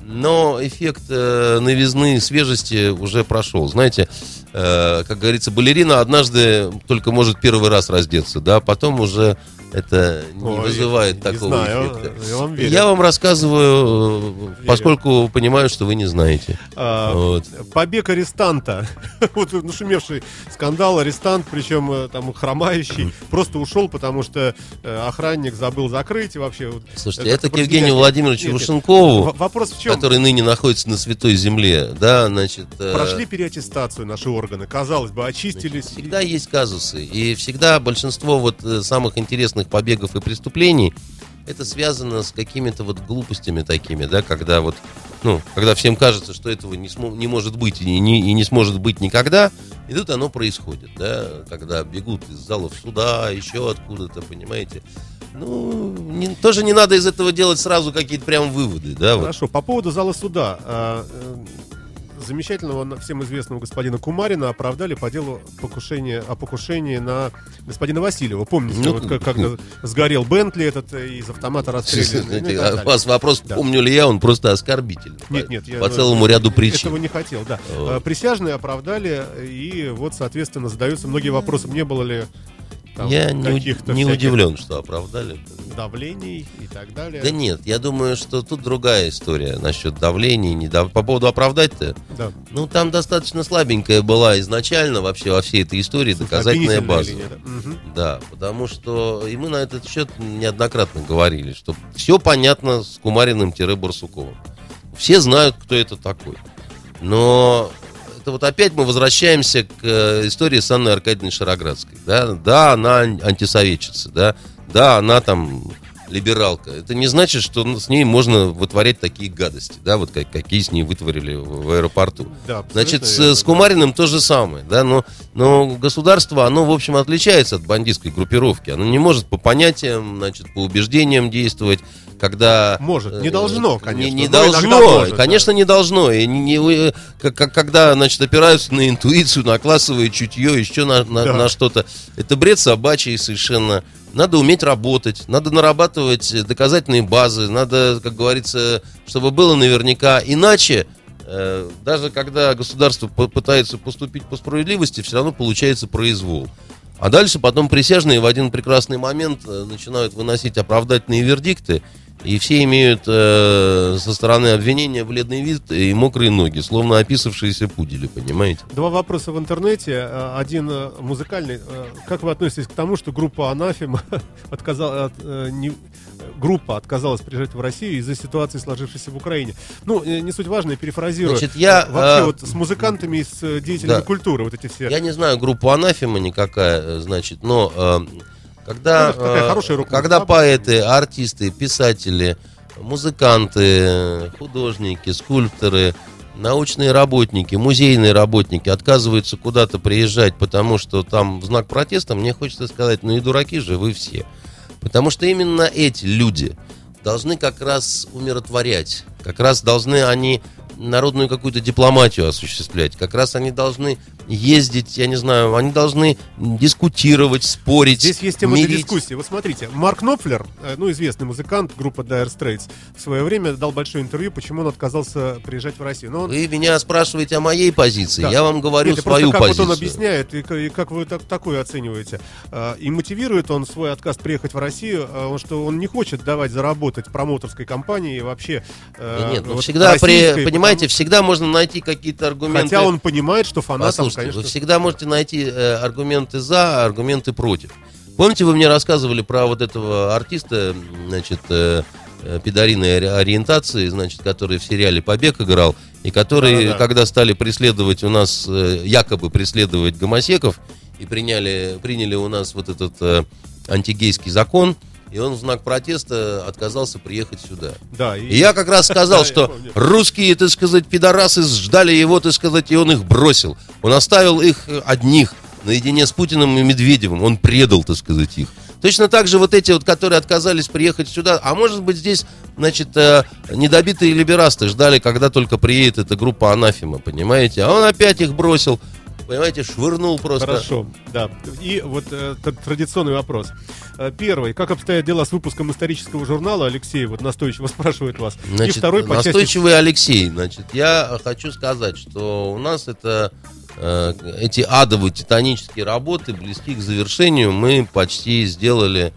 Но эффект новизны, свежести уже прошел. Знаете, как говорится, балерина однажды только может первый раз раздеться, да, потом уже это не Ой, вызывает такого знаю, эффекта. я вам верю. Я вам рассказываю, э, поскольку понимаю, что вы не знаете. А, Вот. Побег арестанта. вот нашумевший скандал, арестант, причем э, там хромающий, просто ушел, потому что э, охранник забыл закрыть и вообще. Слушайте, э, это к Евгению просто- Владимировичу Нет, нет. Рушенкову, В- Вопрос в чем? который ныне находится на Святой Земле, да, значит... Прошли переаттестацию наши органы, казалось бы, очистились. Всегда есть казусы. И всегда большинство вот самых интересных побегов и преступлений это связано с какими-то вот глупостями такими, да, когда вот, ну, когда всем кажется, что этого не, смо- не может быть и не, и не сможет быть никогда, и тут оно происходит, да, когда бегут из залов суда, еще откуда-то, понимаете. Ну, не- тоже не надо из этого делать сразу какие-то прям выводы, да, вот. Хорошо, по поводу зала суда. Замечательного всем известного господина Кумарина оправдали по делу покушения, о покушении на господина Васильева. Помните, Ну, вот как, когда сгорел Бентли этот э, из автомата расстрелян. ну а вас вопрос, Да. помню ли я, он просто оскорбительный. Нет, по, нет, я по целому ряду причин. Этого не хотел, да. Вот. Э, Присяжные оправдали, и вот, соответственно, задаются многие вопросы. Не было ли там Я не, не удивлен, что оправдали. давлений и так далее? Да нет, я думаю, что тут другая история насчет давления. Не дав- По поводу оправдать-то, Да. ну там достаточно слабенькая была изначально вообще во всей этой истории доказательная база. линия, да. Мгм. Да, потому что и мы на этот счет неоднократно говорили, что все понятно с Кумариным-Барсуковым. Все знают, кто это такой. Но это вот опять мы возвращаемся к э, истории с Анной Аркадьевной Шароградской. Да, да она ан- антисоветчица, да, да, она там либералка. Это не значит, что ну, с ней можно вытворять такие гадости, да, вот как, какие с ней вытворили в, в аэропорту. Да, Значит, с, с. Кумариным то же самое, да, но, но государство, оно, в общем, отличается от бандитской группировки. Оно не может по понятиям, значит, по убеждениям действовать, когда... Может, не э, должно, не- конечно, Не, иногда должно, может, конечно, не должно. И не- не как- когда, значит, опираются на интуицию, на классовое чутье, еще на, на- Да. на что-то. Это бред собачий совершенно. Надо уметь работать, надо нарабатывать доказательные базы, надо, как говорится, чтобы было наверняка. Иначе, э, даже когда государство пытается поступить по справедливости, все равно получается произвол. А дальше потом присяжные в один прекрасный момент э, начинают выносить оправдательные вердикты, и все имеют э, со стороны обвинения бледный вид и мокрые ноги, словно описавшиеся пудели, понимаете? Два вопроса в интернете. Э, Один э, музыкальный. Э, Как вы относитесь к тому, что группа Анафема отказала, от, э, не- группа отказалась приезжать в Россию из-за ситуации, сложившейся в Украине? Ну, не суть важно, я перефразирую. Значит, я, Вообще э, вот с музыкантами и с деятелями да. культуры, вот эти все. Я не знаю группу Анафема никакая, значит, но э, Когда, Ну, э, когда поэты, артисты, писатели, музыканты, художники, скульпторы, научные работники, музейные работники отказываются куда-то приезжать, потому что там в знак протеста, мне хочется сказать, ну и дураки же вы все. Потому что именно эти люди должны как раз умиротворять, как раз должны они народную какую-то дипломатию осуществлять, как раз они должны ездить, я не знаю, они должны дискутировать, спорить, Здесь есть тема для мирить. дискуссии. Вот смотрите, Марк Knopfler, э, ну, известный музыкант группы Dire Straits, в свое время дал большое интервью, почему он отказался приезжать в Россию. Но он Вы меня спрашиваете о моей позиции, Да. я вам говорю Нет, свою как позицию. вот он объясняет, и, и как вы так, такое оцениваете. А, И мотивирует он свой отказ приехать в Россию, а, он, что он не хочет давать заработать промоутерской компании и вообще... э, Нет, ну вот всегда, при, понимаете, потому- всегда можно найти какие-то аргументы. Хотя он понимает, что фанатам, Послушайте, конечно... вы всегда можете найти э, аргументы за, аргументы против. Помните, вы мне рассказывали про вот этого артиста, значит, э, э, педориной ори- ориентации, значит, который в сериале «Побег» играл, и который, Да-да-да. когда стали преследовать у нас, э, якобы преследовать гомосеков, и приняли, приняли у нас вот этот э, антигейский закон, и он в знак протеста отказался приехать сюда. Да, И я как раз сказал, что русские, так сказать, пидорасы ждали его, так сказать, и он их бросил. Он оставил их э, одних наедине с Путиным и Медведевым. Он предал, так сказать, их. Точно так же вот эти вот, которые отказались приехать сюда, а может быть здесь, значит, э, недобитые либерасты ждали, когда только приедет эта группа Анафима, понимаете? А он опять их бросил, понимаете, швырнул просто. Хорошо, да. И вот э, традиционный вопрос. Э, Первый. Как обстоят дела с выпуском исторического журнала? Алексей вот настойчиво спрашивает вас. Значит, и второй по части... настойчивый Алексей. Значит, я хочу сказать, что у нас это э, эти адовые титанические работы близки к завершению. Мы почти сделали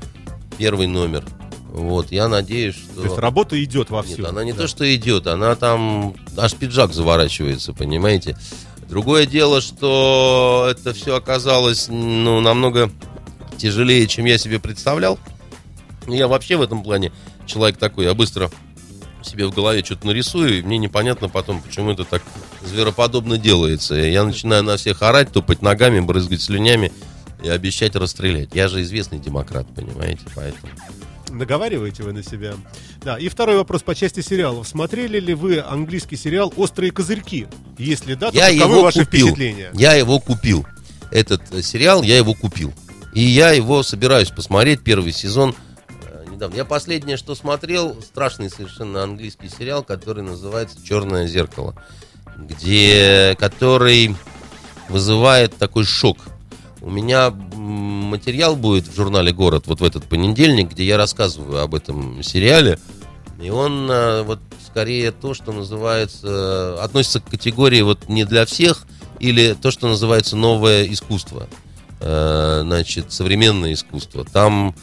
первый номер. Вот, я надеюсь, что... То есть работа идет вовсю. Нет, она не Да. то, что идет, она там аж пиджак заворачивается, понимаете. Другое дело, что это все оказалось ну, намного тяжелее, чем я себе представлял. Я вообще в этом плане человек такой, я быстро себе в голове что-то нарисую, и мне непонятно потом, почему это так звероподобно делается. Я начинаю на всех орать, топать ногами, брызгать слюнями и обещать расстрелять. Я же известный демократ, понимаете, поэтому... Наговариваете вы на себя. Да, и второй вопрос по части сериалов. Смотрели ли вы английский сериал «Острые козырьки»? Если да, то Я каковы его ваши купил. впечатления? Я его купил. Этот э, сериал я его купил. И я его собираюсь посмотреть первый сезон э, недавно. Я последнее, что смотрел, страшный совершенно английский сериал, который называется Черное зеркало, где который вызывает такой шок. У меня материал будет в журнале Город вот в этот понедельник, где я рассказываю об этом сериале. И он э, вот скорее то, что называется, относится к категории вот не для всех, или то, что называется новое искусство. Э, Значит, современное искусство. Там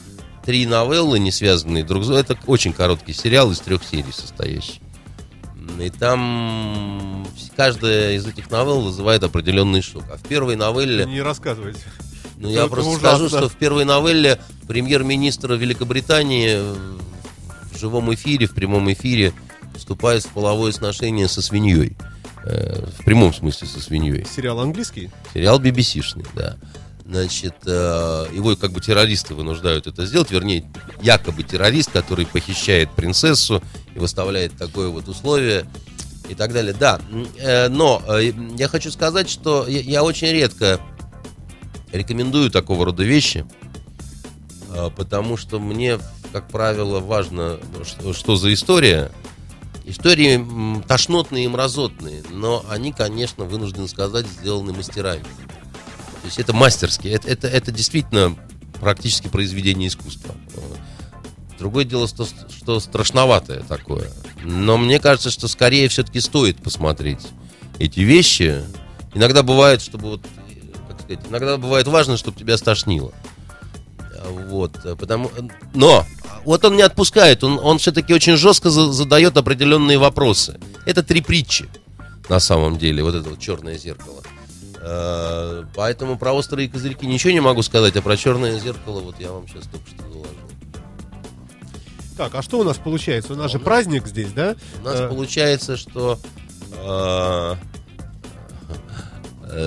три новеллы, не связанные друг с другом. Это очень короткий сериал из трех серий состоящий. И там каждая из этих новелл вызывает определенный шок. А в первой новелле... Не рассказывайте. Ну, я просто ужасно. скажу, что в первой новелле премьер-министр Великобритании э, в живом эфире, в прямом эфире вступает в половое сношение со свиньей. Э, В прямом смысле со свиньей. Сериал английский? Сериал BBC-шный, да. Значит, э, его как бы террористы вынуждают это сделать, вернее, якобы террорист, который похищает принцессу и выставляет такое вот условие и так далее. Да, э, но э, я хочу сказать, что я, очень редко рекомендую такого рода вещи, потому что мне, как правило, важно, что, что за история. Истории тошнотные и мразотные, но они, конечно, вынужден сказать, сделаны мастерами. То есть это мастерски, это, это, это действительно практически произведение искусства. Другое дело, что, что страшноватое такое. Но мне кажется, что скорее все-таки стоит посмотреть эти вещи. Иногда бывает, чтобы вот, как сказать, иногда бывает важно, чтобы тебя стошнило. Вот, потому, но вот он не отпускает, он, он все-таки очень жестко за- задает определенные вопросы. Это три притчи, на самом деле, вот это вот черное зеркало. Э, Поэтому про острые козырьки ничего не могу сказать, а про черное зеркало вот я вам сейчас только что доложил. Так, а что у нас получается? У нас же праздник здесь, да? У нас Э, получается, что э,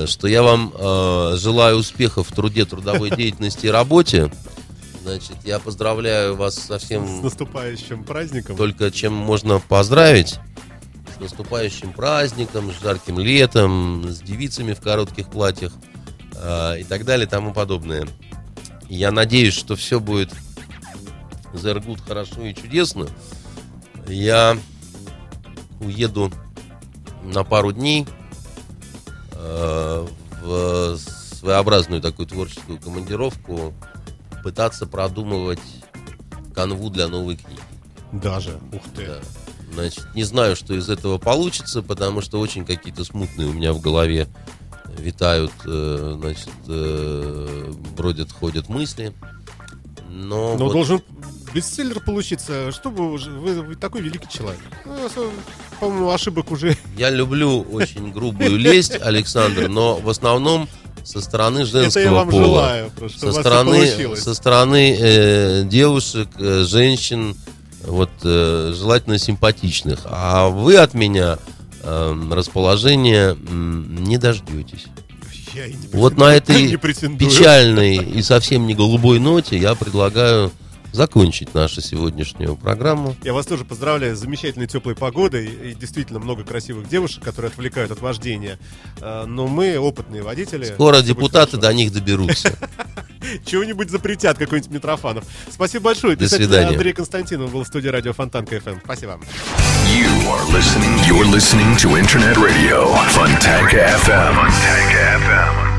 что я вам э, желаю успехов в труде, трудовой деятельности и работе. Значит, я поздравляю вас со С всем наступающим праздником. только чем можно поздравить. С наступающим праздником, с жарким летом, с девицами в коротких платьях а, и так далее и тому подобное. И я надеюсь, что все будет Зергут хорошо и чудесно. Я уеду на пару дней э, в своеобразную такую творческую командировку пытаться продумывать канву для новой книги. Даже. Ух ты. Да. Значит, не знаю, что из этого получится, потому что очень какие-то смутные у меня в голове витают, э, значит, э, бродят, ходят мысли. Но, Но вот должен бестселлер получиться, чтобы уже- вы, вы такой великий человек. Ну, осо- по-моему, ошибок уже я люблю очень грубую лесть, Александр, но в основном со стороны женского это я вам пола. желаю, со стороны, со стороны э, девушек, э, женщин, вот э, желательно симпатичных. А вы от меня э, расположения м, не дождетесь. Я и не Вот на этой печальной и совсем не голубой ноте я предлагаю закончить нашу сегодняшнюю программу. Я вас тоже поздравляю с замечательной теплой погодой и действительно много красивых девушек, которые отвлекают от вождения. Э, Но мы опытные водители. Скоро депутаты до них доберутся. Чего-нибудь запретят, какой-нибудь Митрофанов. Спасибо большое. До свидания. Андрей Константинов был в студии радио Фонтанка ФМ. Спасибо вам. You are listening. You're listening to Internet Radio Fontanka FM. Fontanka FM.